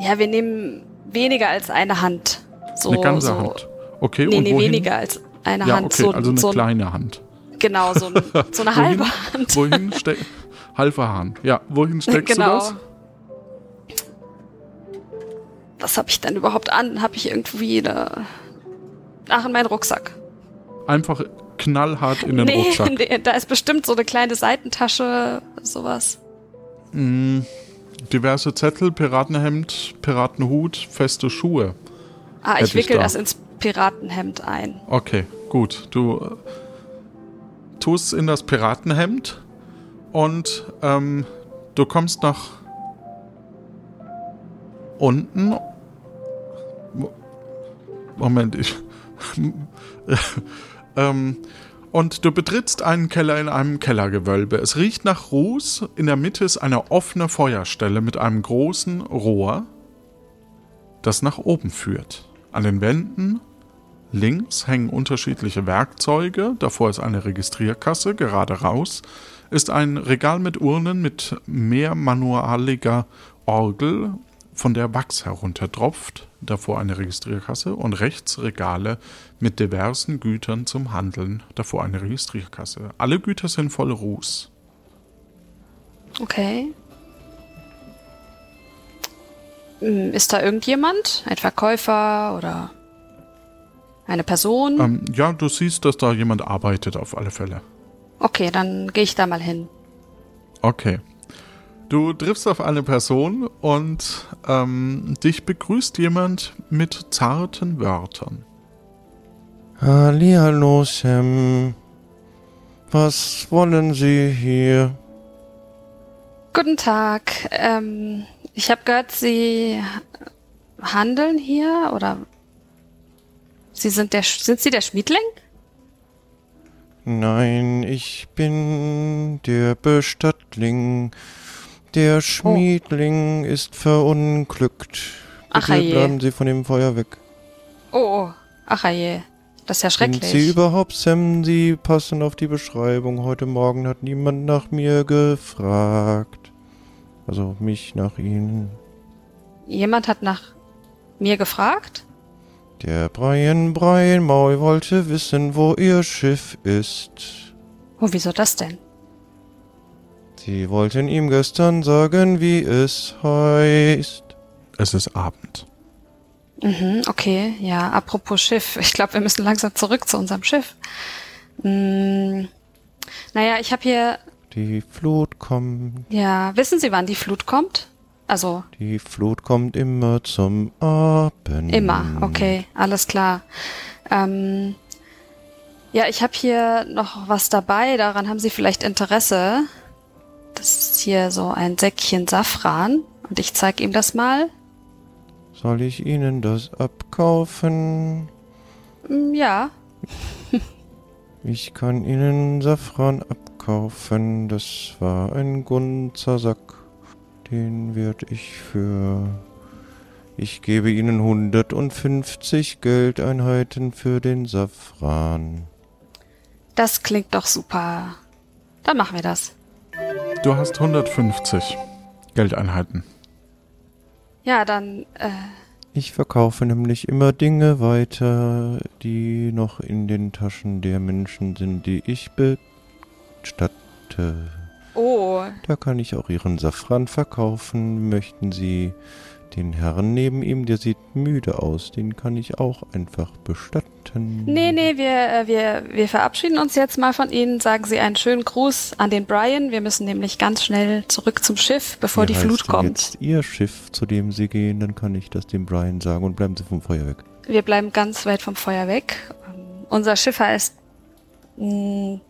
Ja, wir nehmen weniger als eine Hand. So, eine ganze so. Hand. Okay, Nee, und nee, wohin? weniger als eine Ja, Hand. okay, so, also eine so ein- kleine Hand. Genau, so, ein, so eine halbe Hand. Wohin steckst Halbe Hand. Ja, wohin steckst genau. du das? Was habe ich denn überhaupt an? Habe ich irgendwie eine... Ach, in meinen Rucksack. Einfach knallhart in den nee, Rucksack. nee, da ist bestimmt so eine kleine Seitentasche, sowas. Mm, diverse Zettel, Piratenhemd, Piratenhut, feste Schuhe. Ah, ich ich wickel da. das ins Piratenhemd ein. Okay, gut. Du äh, tust in das Piratenhemd und ähm, du kommst nach unten. Mo- Moment, ich. ähm, und du betrittst einen Keller in einem Kellergewölbe. Es riecht nach Ruß. In der Mitte ist eine offene Feuerstelle mit einem großen Rohr, das nach oben führt. An den Wänden Links hängen unterschiedliche Werkzeuge, davor ist eine Registrierkasse, gerade raus ist ein Regal mit Urnen mit mehrmanualiger Orgel, von der Wachs heruntertropft, davor eine Registrierkasse und rechts Regale mit diversen Gütern zum Handeln, davor eine Registrierkasse. Alle Güter sind voll Ruß. Okay. Hm, Ist da irgendjemand? Ein Verkäufer oder eine Person? Ähm, ja, du siehst, dass da jemand arbeitet auf alle Fälle. Okay, dann gehe ich da mal hin. Okay. Du triffst auf eine Person und ähm, dich begrüßt jemand mit zarten Wörtern. Hallihallo, Sam. Was wollen Sie hier? Guten Tag. Ähm, ich habe gehört, Sie handeln hier oder Sie sind der Sch- sind Sie der Schmiedling? Nein, ich bin der Bestattling. Der Schmiedling ist verunglückt. Ach, Bitte je. bleiben Sie von dem Feuer weg. Oh, oh. ach je. Das ist ja Sind schrecklich. Sie überhaupt Sam? Sie passen auf die Beschreibung. Heute Morgen hat niemand nach mir gefragt. Also mich nach Ihnen. Jemand hat nach mir gefragt? Der Brian Brian Maul wollte wissen, wo Ihr Schiff ist. Oh, wieso das denn? Sie wollten ihm gestern sagen, wie es heißt. Es ist Abend. Mhm, okay, ja, apropos Schiff. Ich glaube, wir müssen langsam zurück zu unserem Schiff. Hm, naja, ich habe hier, Die Flut kommt, ja, wissen Sie, wann die Flut kommt? Also, die Flut kommt immer zum Abend. immer, okay, alles klar. Ähm, ja, ich habe hier noch was dabei, daran haben Sie vielleicht Interesse. Das ist hier so ein Säckchen Safran und ich zeige ihm das mal. Soll ich Ihnen das abkaufen? Hm, Ja, Ich kann Ihnen Safran abkaufen. Das war ein ganzer Sack. Den werde ich für. Ich gebe Ihnen 150 Geldeinheiten für den Safran. das klingt doch super. Dann machen wir das. Du hast 150 Geldeinheiten. Ja, dann, äh, Ich verkaufe nämlich immer Dinge weiter, die noch in den Taschen der Menschen sind, die ich bestatte. oh, Da kann ich auch Ihren Safran verkaufen. Möchten Sie den Herrn neben ihm, der sieht müde aus, den kann ich auch einfach bestatten. Nee, nee, wir, äh, wir, wir verabschieden uns jetzt mal von Ihnen. Sagen Sie einen schönen Gruß an den Brian. Wir müssen nämlich ganz schnell zurück zum Schiff, bevor Wie die Flut kommt. jetzt Ihr Schiff, zu dem Sie gehen, dann kann ich das dem Brian sagen und bleiben Sie vom Feuer weg. Wir bleiben ganz weit vom Feuer weg. Ähm, unser Schiff heißt, mh,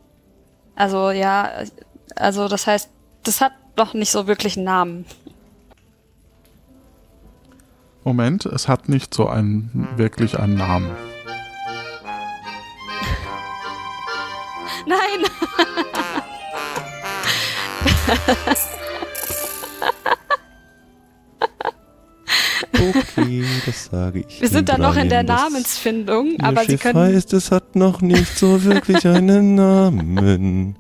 also ja, also das heißt, das hat doch nicht so wirklich einen Namen. Moment, es hat nicht so einen wirklich einen Namen. Nein! Okay, das sage ich. Wir sind da noch in der Namensfindung, aber Sie Schiff können. heißt, es hat noch nicht so wirklich einen Namen.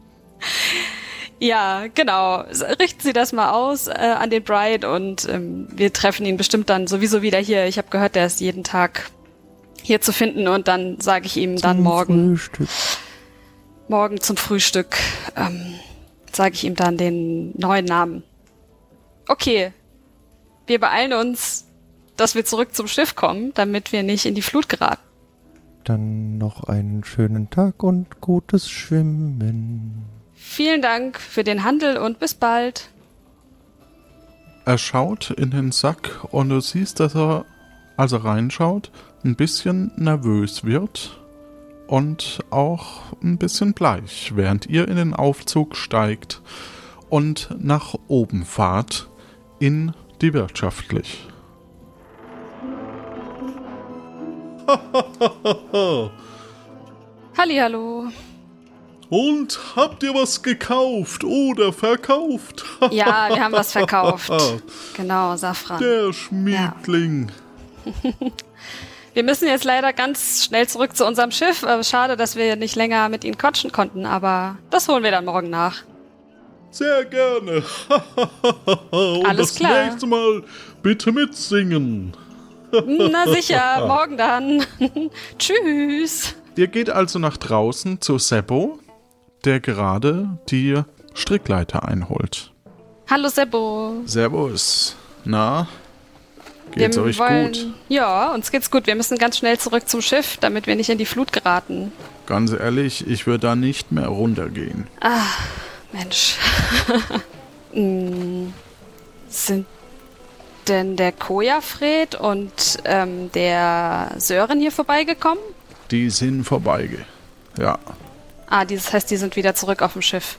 Ja, genau. Richten Sie das mal aus äh, an den Brian und ähm, wir treffen ihn bestimmt dann sowieso wieder hier. Ich habe gehört, der ist jeden Tag hier zu finden und dann sage ich ihm dann morgen, Frühstück. morgen zum Frühstück, ähm, sage ich ihm dann den neuen Namen. Okay, wir beeilen uns, dass wir zurück zum Schiff kommen, damit wir nicht in die Flut geraten. Dann noch einen schönen Tag und gutes Schwimmen. Vielen Dank für den Handel und bis bald. Er schaut in den Sack und du siehst, dass er, als er reinschaut, ein bisschen nervös wird und auch ein bisschen bleich, während ihr in den Aufzug steigt und nach oben fahrt in die wirtschaftlich. Hallihallo. Und habt ihr was gekauft oder verkauft? Ja, wir haben was verkauft. Genau, Safran. Der Schmiedling. Wir müssen jetzt leider ganz schnell zurück zu unserem Schiff. Äh, Schade, dass wir nicht länger mit ihnen quatschen konnten, aber das holen wir dann morgen nach. Sehr gerne. Und Alles das klar. nächste Mal bitte mitsingen. Na sicher, morgen dann. Tschüss. Ihr geht also nach draußen zu Seppo, der gerade die Strickleiter einholt. Hallo Seppo. Servus. Na? Geht's wir euch wollen, gut? Ja, uns geht's gut. Wir müssen ganz schnell zurück zum Schiff, damit wir nicht in die Flut geraten. Ganz ehrlich, ich würde da nicht mehr runtergehen. Mensch. Hm, Sind denn der Kojafred und ähm, der Sören hier vorbeigekommen? Die sind vorbeige. Ja. Ah, dieses heißt, die sind wieder zurück auf dem Schiff.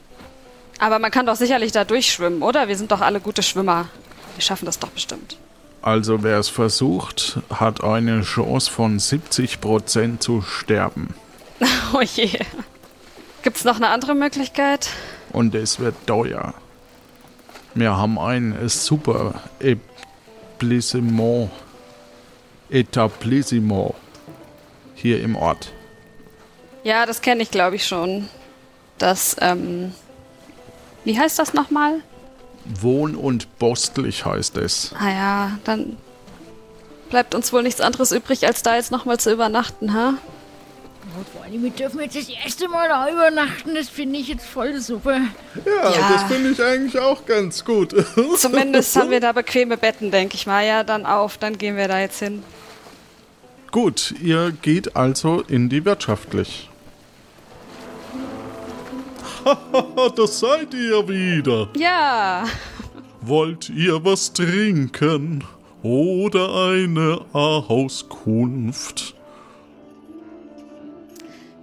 Aber man kann doch sicherlich da durchschwimmen, oder? Wir sind doch alle gute Schwimmer. Wir schaffen das doch bestimmt. Also wer es versucht, hat eine Chance von 70% zu sterben. Oh je. Gibt's noch eine andere Möglichkeit? Und es wird teuer. Wir haben ein super Etablissement, Etablissement hier im Ort. Ja, das kenne ich, glaube ich, schon. Das, ähm. Wie heißt das nochmal? Wohn- und Bostlich heißt es. Ah ja, dann bleibt uns wohl nichts anderes übrig, als da jetzt nochmal zu übernachten, ha? Vor allem, wir dürfen jetzt das erste Mal da übernachten. Das finde ich jetzt voll super. Ja, Ja. das finde ich eigentlich auch ganz gut. Zumindest haben wir da bequeme Betten, denke ich mal. Ja, dann auf, dann gehen wir da jetzt hin. Gut, ihr geht also in die wirtschaftlich. Das seid ihr wieder. Ja, Wollt ihr was trinken oder eine Auskunft?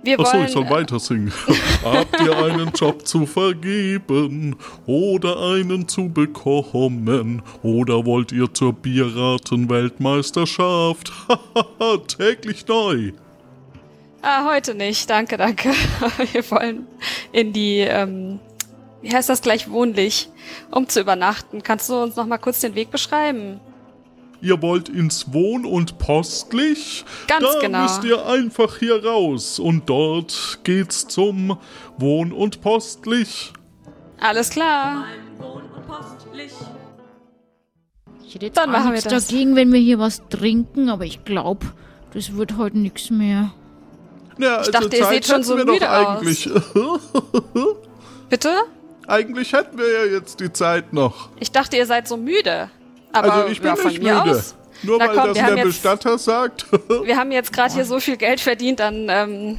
wir Achso, ich soll weiter singen. Habt ihr einen Job zu vergeben oder einen zu bekommen? Oder wollt ihr zur Bierraten-Weltmeisterschaft? Hahaha, täglich neu. Ah, heute nicht. Danke, danke. Wir wollen in die, ähm, wie heißt das gleich, wohnlich, um zu übernachten. Kannst du uns noch mal kurz den Weg beschreiben? Ihr wollt ins Wohn- und Postlich? Ganz da genau. müsst ihr einfach hier raus und dort geht's zum Wohn- und Postlich. Alles klar. Ich hätte jetzt Dann machen wir nichts das. dagegen, wenn wir hier was trinken, aber ich glaube, das wird heute nichts mehr. Ja, also dachte, ihr seht schon so wir müde aus. eigentlich. Bitte? eigentlich hätten wir ja jetzt die Zeit noch. Ich dachte, ihr seid so müde. Aber also ich bin ja, nicht müde. aus. Nur Na weil komm, das wir der jetzt- Bestatter sagt. Wir haben jetzt gerade hier so viel Geld verdient, dann ähm,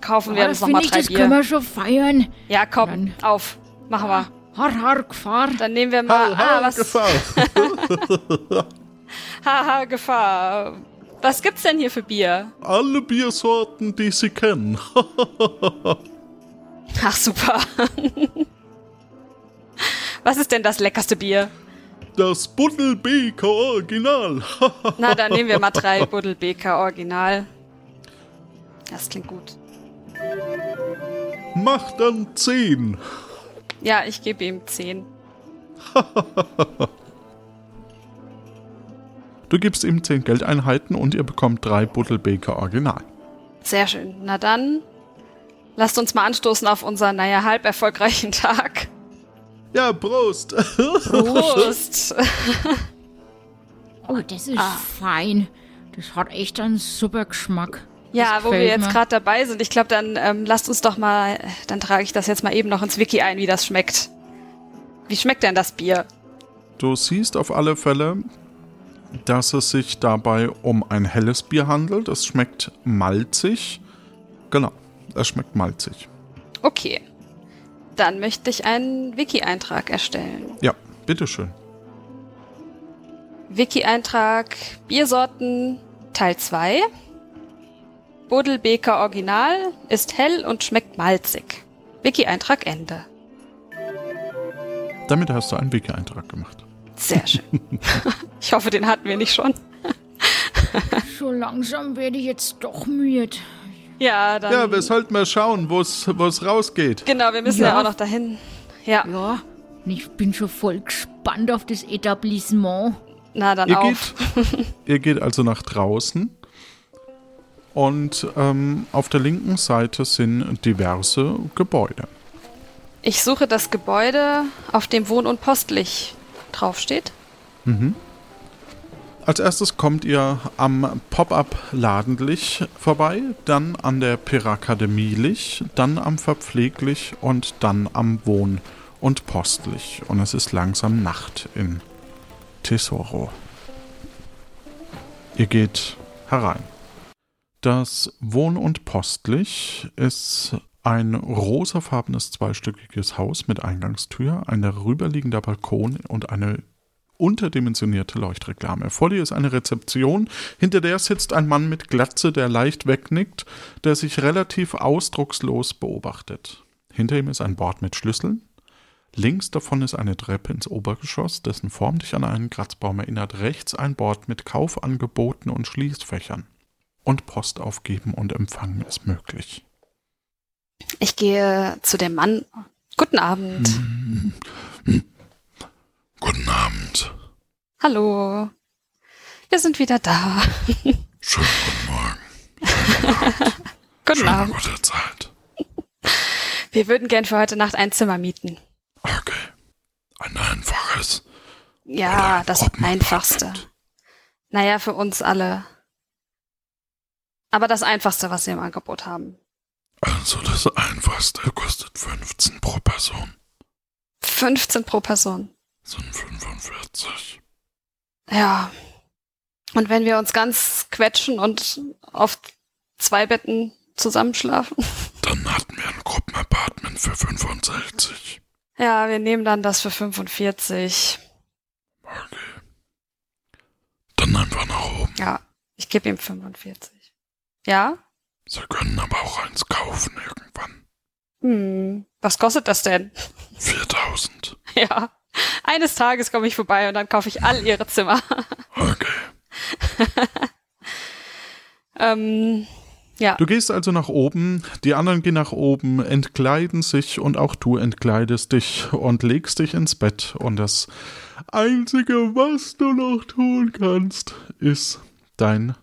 kaufen wir Aber uns noch finde mal ich, drei das können Bier. wir schon feiern. Ja, komm, Dann- auf. Machen wir. Har, har, Gefahr. Dann nehmen wir mal. Hau, hau, ah, was? Gefahr. Haha, Gefahr. Was gibt's denn hier für Bier? Alle Biersorten, die Sie kennen. Ach, super. Was ist denn das leckerste Bier? Das Buddelbeker Original. Na, dann nehmen wir mal drei Buddelbeker Original. Das klingt gut. Mach dann 10. Ja, ich gebe ihm zehn. Du gibst ihm 10 Geldeinheiten und ihr bekommt drei Buddelbeker Original. Sehr schön. Na dann, lasst uns mal anstoßen auf unseren, naja, halb erfolgreichen Tag. Ja, Prost. Prost! Oh, das ist Ah. fein. Das hat echt einen super Geschmack. Ja, Das wo wir jetzt gerade dabei sind, ich glaube, dann ähm, lasst uns doch mal, dann trage ich das jetzt mal eben noch ins Wiki ein, wie das schmeckt. Wie schmeckt denn das Bier? Du siehst auf alle Fälle, dass es sich dabei um ein helles Bier handelt. Es schmeckt malzig. Genau, es schmeckt malzig. Okay. Dann möchte ich einen Wiki-Eintrag erstellen. Ja, bitteschön. Wiki-Eintrag Biersorten Teil 2. Bodelbeker Original ist hell und schmeckt malzig. Wiki-Eintrag Ende. Damit hast du einen Wiki-Eintrag gemacht. Sehr schön. ich hoffe, den hatten wir nicht schon. So langsam werde ich jetzt doch müde. Ja, dann. Ja, wir sollten mal schauen, wo es rausgeht. genau, wir müssen ja. Ja. auch noch dahin. Ja, Ja, ich bin schon voll gespannt auf das Etablissement. na dann Ihr auf. geht, ihr geht also nach draußen und ähm, auf der linken Seite sind diverse Gebäude. Ich suche das Gebäude, auf dem Wohn- und Postlich draufsteht. Als erstes kommt ihr am Pop-up-Ladenlich vorbei, dann an der Pirakademielich, dann am Verpfleglich und dann am Wohn- und Postlich. Und es ist langsam Nacht in Tesoro. Ihr geht herein. Das Wohn- und Postlich ist ein rosafarbenes zweistöckiges Haus mit Eingangstür, ein darüberliegender Balkon und eine unterdimensionierte Leuchtreklame. Vor dir ist eine Rezeption, hinter der sitzt ein Mann mit Glatze, der leicht wegnickt, der sich relativ ausdruckslos beobachtet. Hinter ihm ist ein Bord mit Schlüsseln. Links davon ist eine Treppe ins Obergeschoss, dessen Form dich an einen Kratzbaum erinnert. Rechts ein Bord mit Kaufangeboten und Schließfächern. Und Post aufgeben und empfangen ist möglich. Ich gehe zu dem Mann. Guten Abend. Guten Abend. Hallo. Wir sind wieder da. Schönen guten Morgen. Guten Abend. gute Zeit. Wir würden gern für heute Nacht ein Zimmer mieten. Okay. Ein einfaches. Ja, Oder das. Einfachste. Naja, für uns alle. Aber das Einfachste, was wir im Angebot haben. Also das Einfachste kostet 15 pro Person. 15 pro Person. Sind 45. Ja. Und wenn wir uns ganz quetschen und auf zwei Betten zusammenschlafen? Dann hatten wir ein Gruppenapartment für 65. Ja, wir nehmen dann das für 45. Okay. Dann einfach nach oben. Ja, ich gebe ihm 45. Ja? Sie können aber auch eins kaufen irgendwann. Hm, was kostet das denn? 4000. Ja. Eines Tages komme ich vorbei und dann kaufe ich all ihre Zimmer. Okay. ähm, ja. Du gehst also nach oben, die anderen gehen nach oben, entkleiden sich und auch du entkleidest dich und legst dich ins Bett. Und das Einzige, was du noch tun kannst, ist dein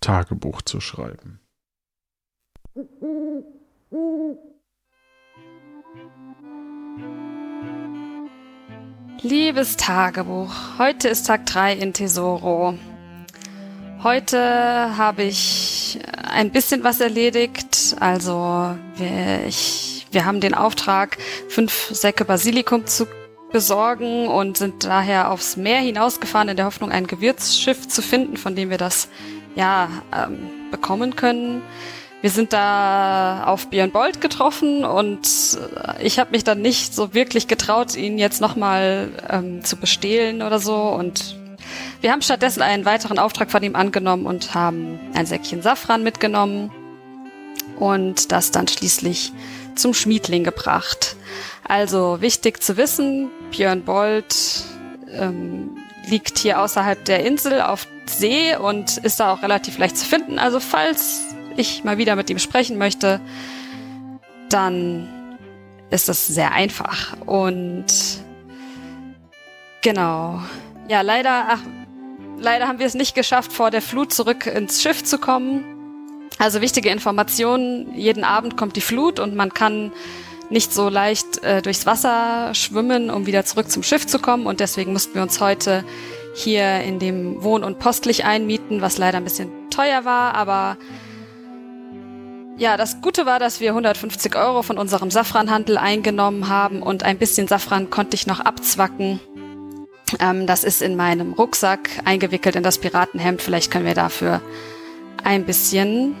Tagebuch zu schreiben. Liebes Tagebuch, heute ist Tag 3 in Tesoro. Heute habe ich ein bisschen was erledigt. Also wir, ich, wir haben den Auftrag, fünf Säcke Basilikum zu besorgen und sind daher aufs Meer hinausgefahren in der Hoffnung, ein Gewürzschiff zu finden, von dem wir das ja ähm, bekommen können. Wir sind da auf Björn Bolt getroffen und äh, ich habe mich dann nicht so wirklich getraut, ihn jetzt nochmal ähm, zu bestehlen oder so. Und wir haben stattdessen einen weiteren Auftrag von ihm angenommen und haben ein Säckchen Safran mitgenommen und das dann schließlich zum Schmiedling gebracht. Also wichtig zu wissen, Björn Bolt ähm, liegt hier außerhalb der Insel auf See und ist da auch relativ leicht zu finden. Also falls ich mal wieder mit ihm sprechen möchte, dann ist das sehr einfach. Und genau. Ja, leider, ach, leider haben wir es nicht geschafft, vor der Flut zurück ins Schiff zu kommen. Also wichtige Informationen, jeden Abend kommt die Flut und man kann nicht so leicht äh, durchs Wasser schwimmen, um wieder zurück zum Schiff zu kommen. Und deswegen mussten wir uns heute hier in dem Wohn- und Postlich einmieten, was leider ein bisschen teuer war, aber ja, das Gute war, dass wir 150 Euro von unserem Safranhandel eingenommen haben und ein bisschen Safran konnte ich noch abzwacken. Ähm, das ist in meinem Rucksack eingewickelt in das Piratenhemd. Vielleicht können wir dafür ein bisschen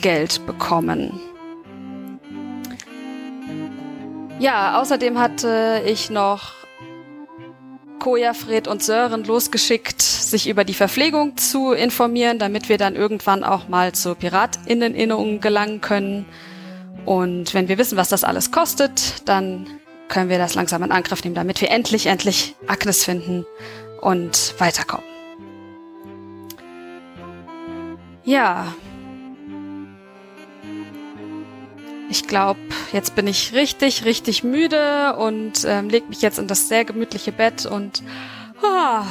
Geld bekommen. Ja, außerdem hatte ich noch Koja, und Sören losgeschickt, sich über die Verpflegung zu informieren, damit wir dann irgendwann auch mal zur Piratinneninnung gelangen können. Und wenn wir wissen, was das alles kostet, dann können wir das langsam in Angriff nehmen, damit wir endlich, endlich Agnes finden und weiterkommen. Ja. Ich glaube, jetzt bin ich richtig, richtig müde und ähm, leg mich jetzt in das sehr gemütliche Bett und ah,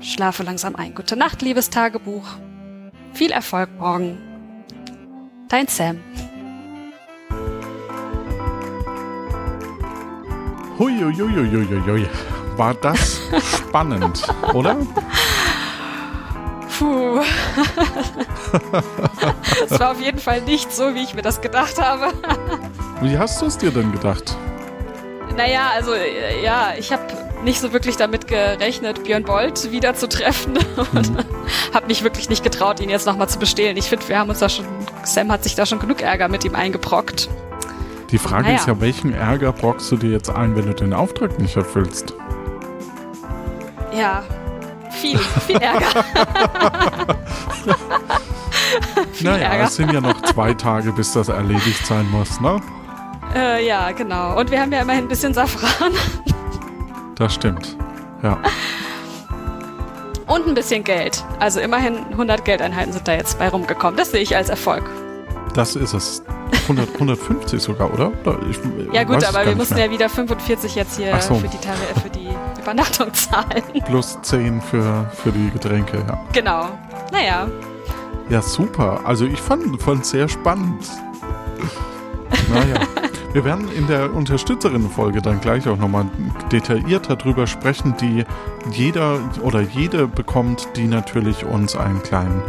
schlafe langsam ein. Gute Nacht, liebes Tagebuch. Viel Erfolg morgen. Dein Sam. Huiuiuiuiuiui. War das spannend, oder? Puh. Es war auf jeden Fall nicht so, wie ich mir das gedacht habe. Wie hast du es dir denn gedacht? Naja, also ja, ich habe nicht so wirklich damit gerechnet, Björn Bolt wieder zu treffen und habe mich wirklich nicht getraut, ihn jetzt nochmal zu bestehlen. Ich finde, wir haben uns da schon, Sam hat sich da schon genug Ärger mit ihm eingebrockt. Die Frage Naja. ist ja, welchen Ärger brockst du dir jetzt ein, wenn du den Auftrag nicht erfüllst? Ja, viel, viel Ärger. viel naja, Ärger. es sind ja noch zwei Tage, bis das erledigt sein muss, ne? Äh, ja, genau. Und wir haben ja immerhin ein bisschen Safran Das stimmt. Ja. und ein bisschen Geld. Also immerhin 100 Geldeinheiten sind da jetzt bei rumgekommen. Das sehe ich als Erfolg. Das ist es. 100, 150 sogar, oder? Ich, Ja gut, aber wir mussten mehr. ja wieder 45 jetzt hier so. für, die, Tar- für die Übernachtung zahlen. Plus 10 für, für die Getränke, ja. genau. Naja, Ja, super. Also ich fand es sehr spannend. naja. Wir werden in der Unterstützerinnenfolge dann gleich auch nochmal detaillierter drüber sprechen, die jeder oder jede bekommt, die natürlich uns einen kleinen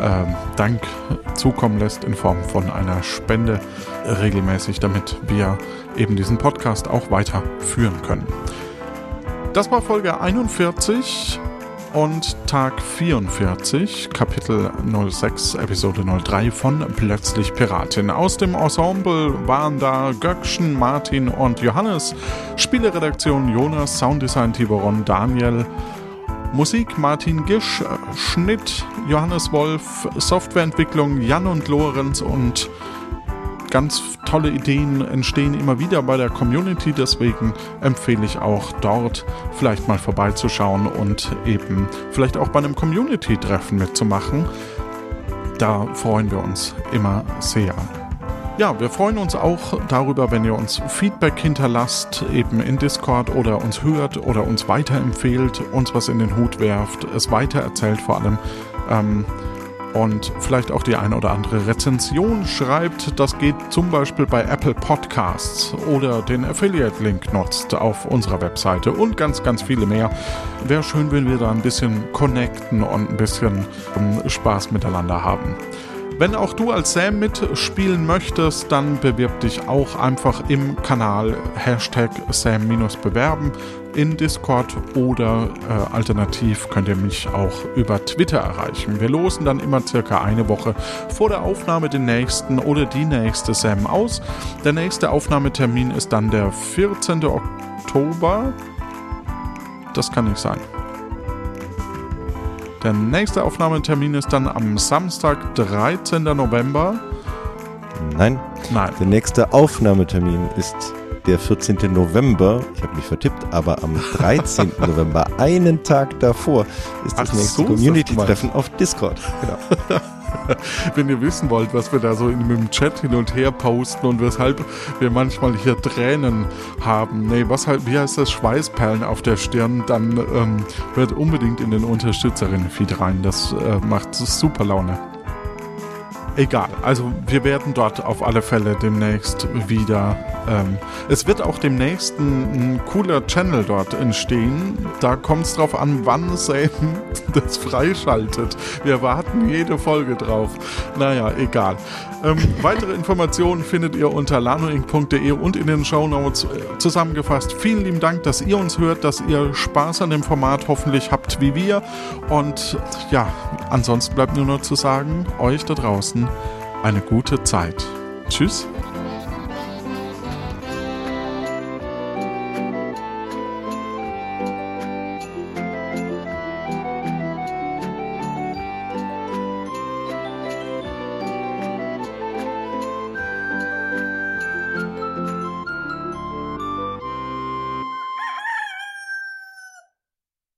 äh, Dank zukommen lässt in Form von einer Spende regelmäßig, damit wir eben diesen Podcast auch weiterführen können. Das war Folge 41 und Tag 44, Kapitel 06, Episode 03 von Plötzlich Piratin. Aus dem Ensemble waren da Göckchen, Martin und Johannes, Spieleredaktion Jonas, Sounddesign Tiboron, Daniel, Musik Martin Gisch, Schnitt Johannes Wolf, Softwareentwicklung Jan und Lorenz und ganz tolle Ideen entstehen immer wieder bei der Community, deswegen empfehle ich auch dort vielleicht mal vorbeizuschauen und eben vielleicht auch bei einem Community-Treffen mitzumachen. Da freuen wir uns immer sehr. Ja, wir freuen uns auch darüber, wenn ihr uns Feedback hinterlasst, eben in Discord oder uns hört oder uns weiterempfehlt, uns was in den Hut werft, es weitererzählt vor allem. Ähm, und vielleicht auch die eine oder andere Rezension schreibt. Das geht zum Beispiel bei Apple Podcasts oder den Affiliate-Link nutzt auf unserer Webseite und ganz, ganz viele mehr. Wäre schön, wenn wir da ein bisschen connecten und ein bisschen um, Spaß miteinander haben. Wenn auch du als Sam mitspielen möchtest, dann bewirb dich auch einfach im Kanal Hashtag Sam-bewerben in Discord oder äh, alternativ könnt ihr mich auch über Twitter erreichen. Wir losen dann immer circa eine Woche vor der Aufnahme den nächsten oder die nächste Sam aus. Der nächste Aufnahmetermin ist dann der 14. Oktober. Das kann nicht sein. Der nächste Aufnahmetermin ist dann am Samstag, 13. November. Nein. Nein. Der nächste Aufnahmetermin ist der 14. November. Ich habe mich vertippt, aber am 13. November, einen Tag davor, ist das Ach, nächste so Community-Treffen auf Discord. Genau. Wenn ihr wissen wollt, was wir da so in dem Chat hin und her posten und weshalb wir manchmal hier Tränen haben, nee, was halt, wie heißt das, Schweißperlen auf der Stirn, dann ähm, hört unbedingt in den Unterstützerinnen-Feed rein. Das äh, macht super Laune. Egal, also wir werden dort auf alle Fälle demnächst wieder. Ähm, es wird auch demnächst ein, ein cooler Channel dort entstehen. Da kommt es drauf an, wann Sam das freischaltet. Wir warten jede Folge drauf. Naja, egal. Ähm, weitere Informationen findet ihr unter lanoinc.de und in den Shownotes äh, zusammengefasst. Vielen lieben Dank, dass ihr uns hört, dass ihr Spaß an dem Format hoffentlich habt wie wir. Und ja, ansonsten bleibt nur noch zu sagen, euch da draußen eine gute Zeit. Tschüss.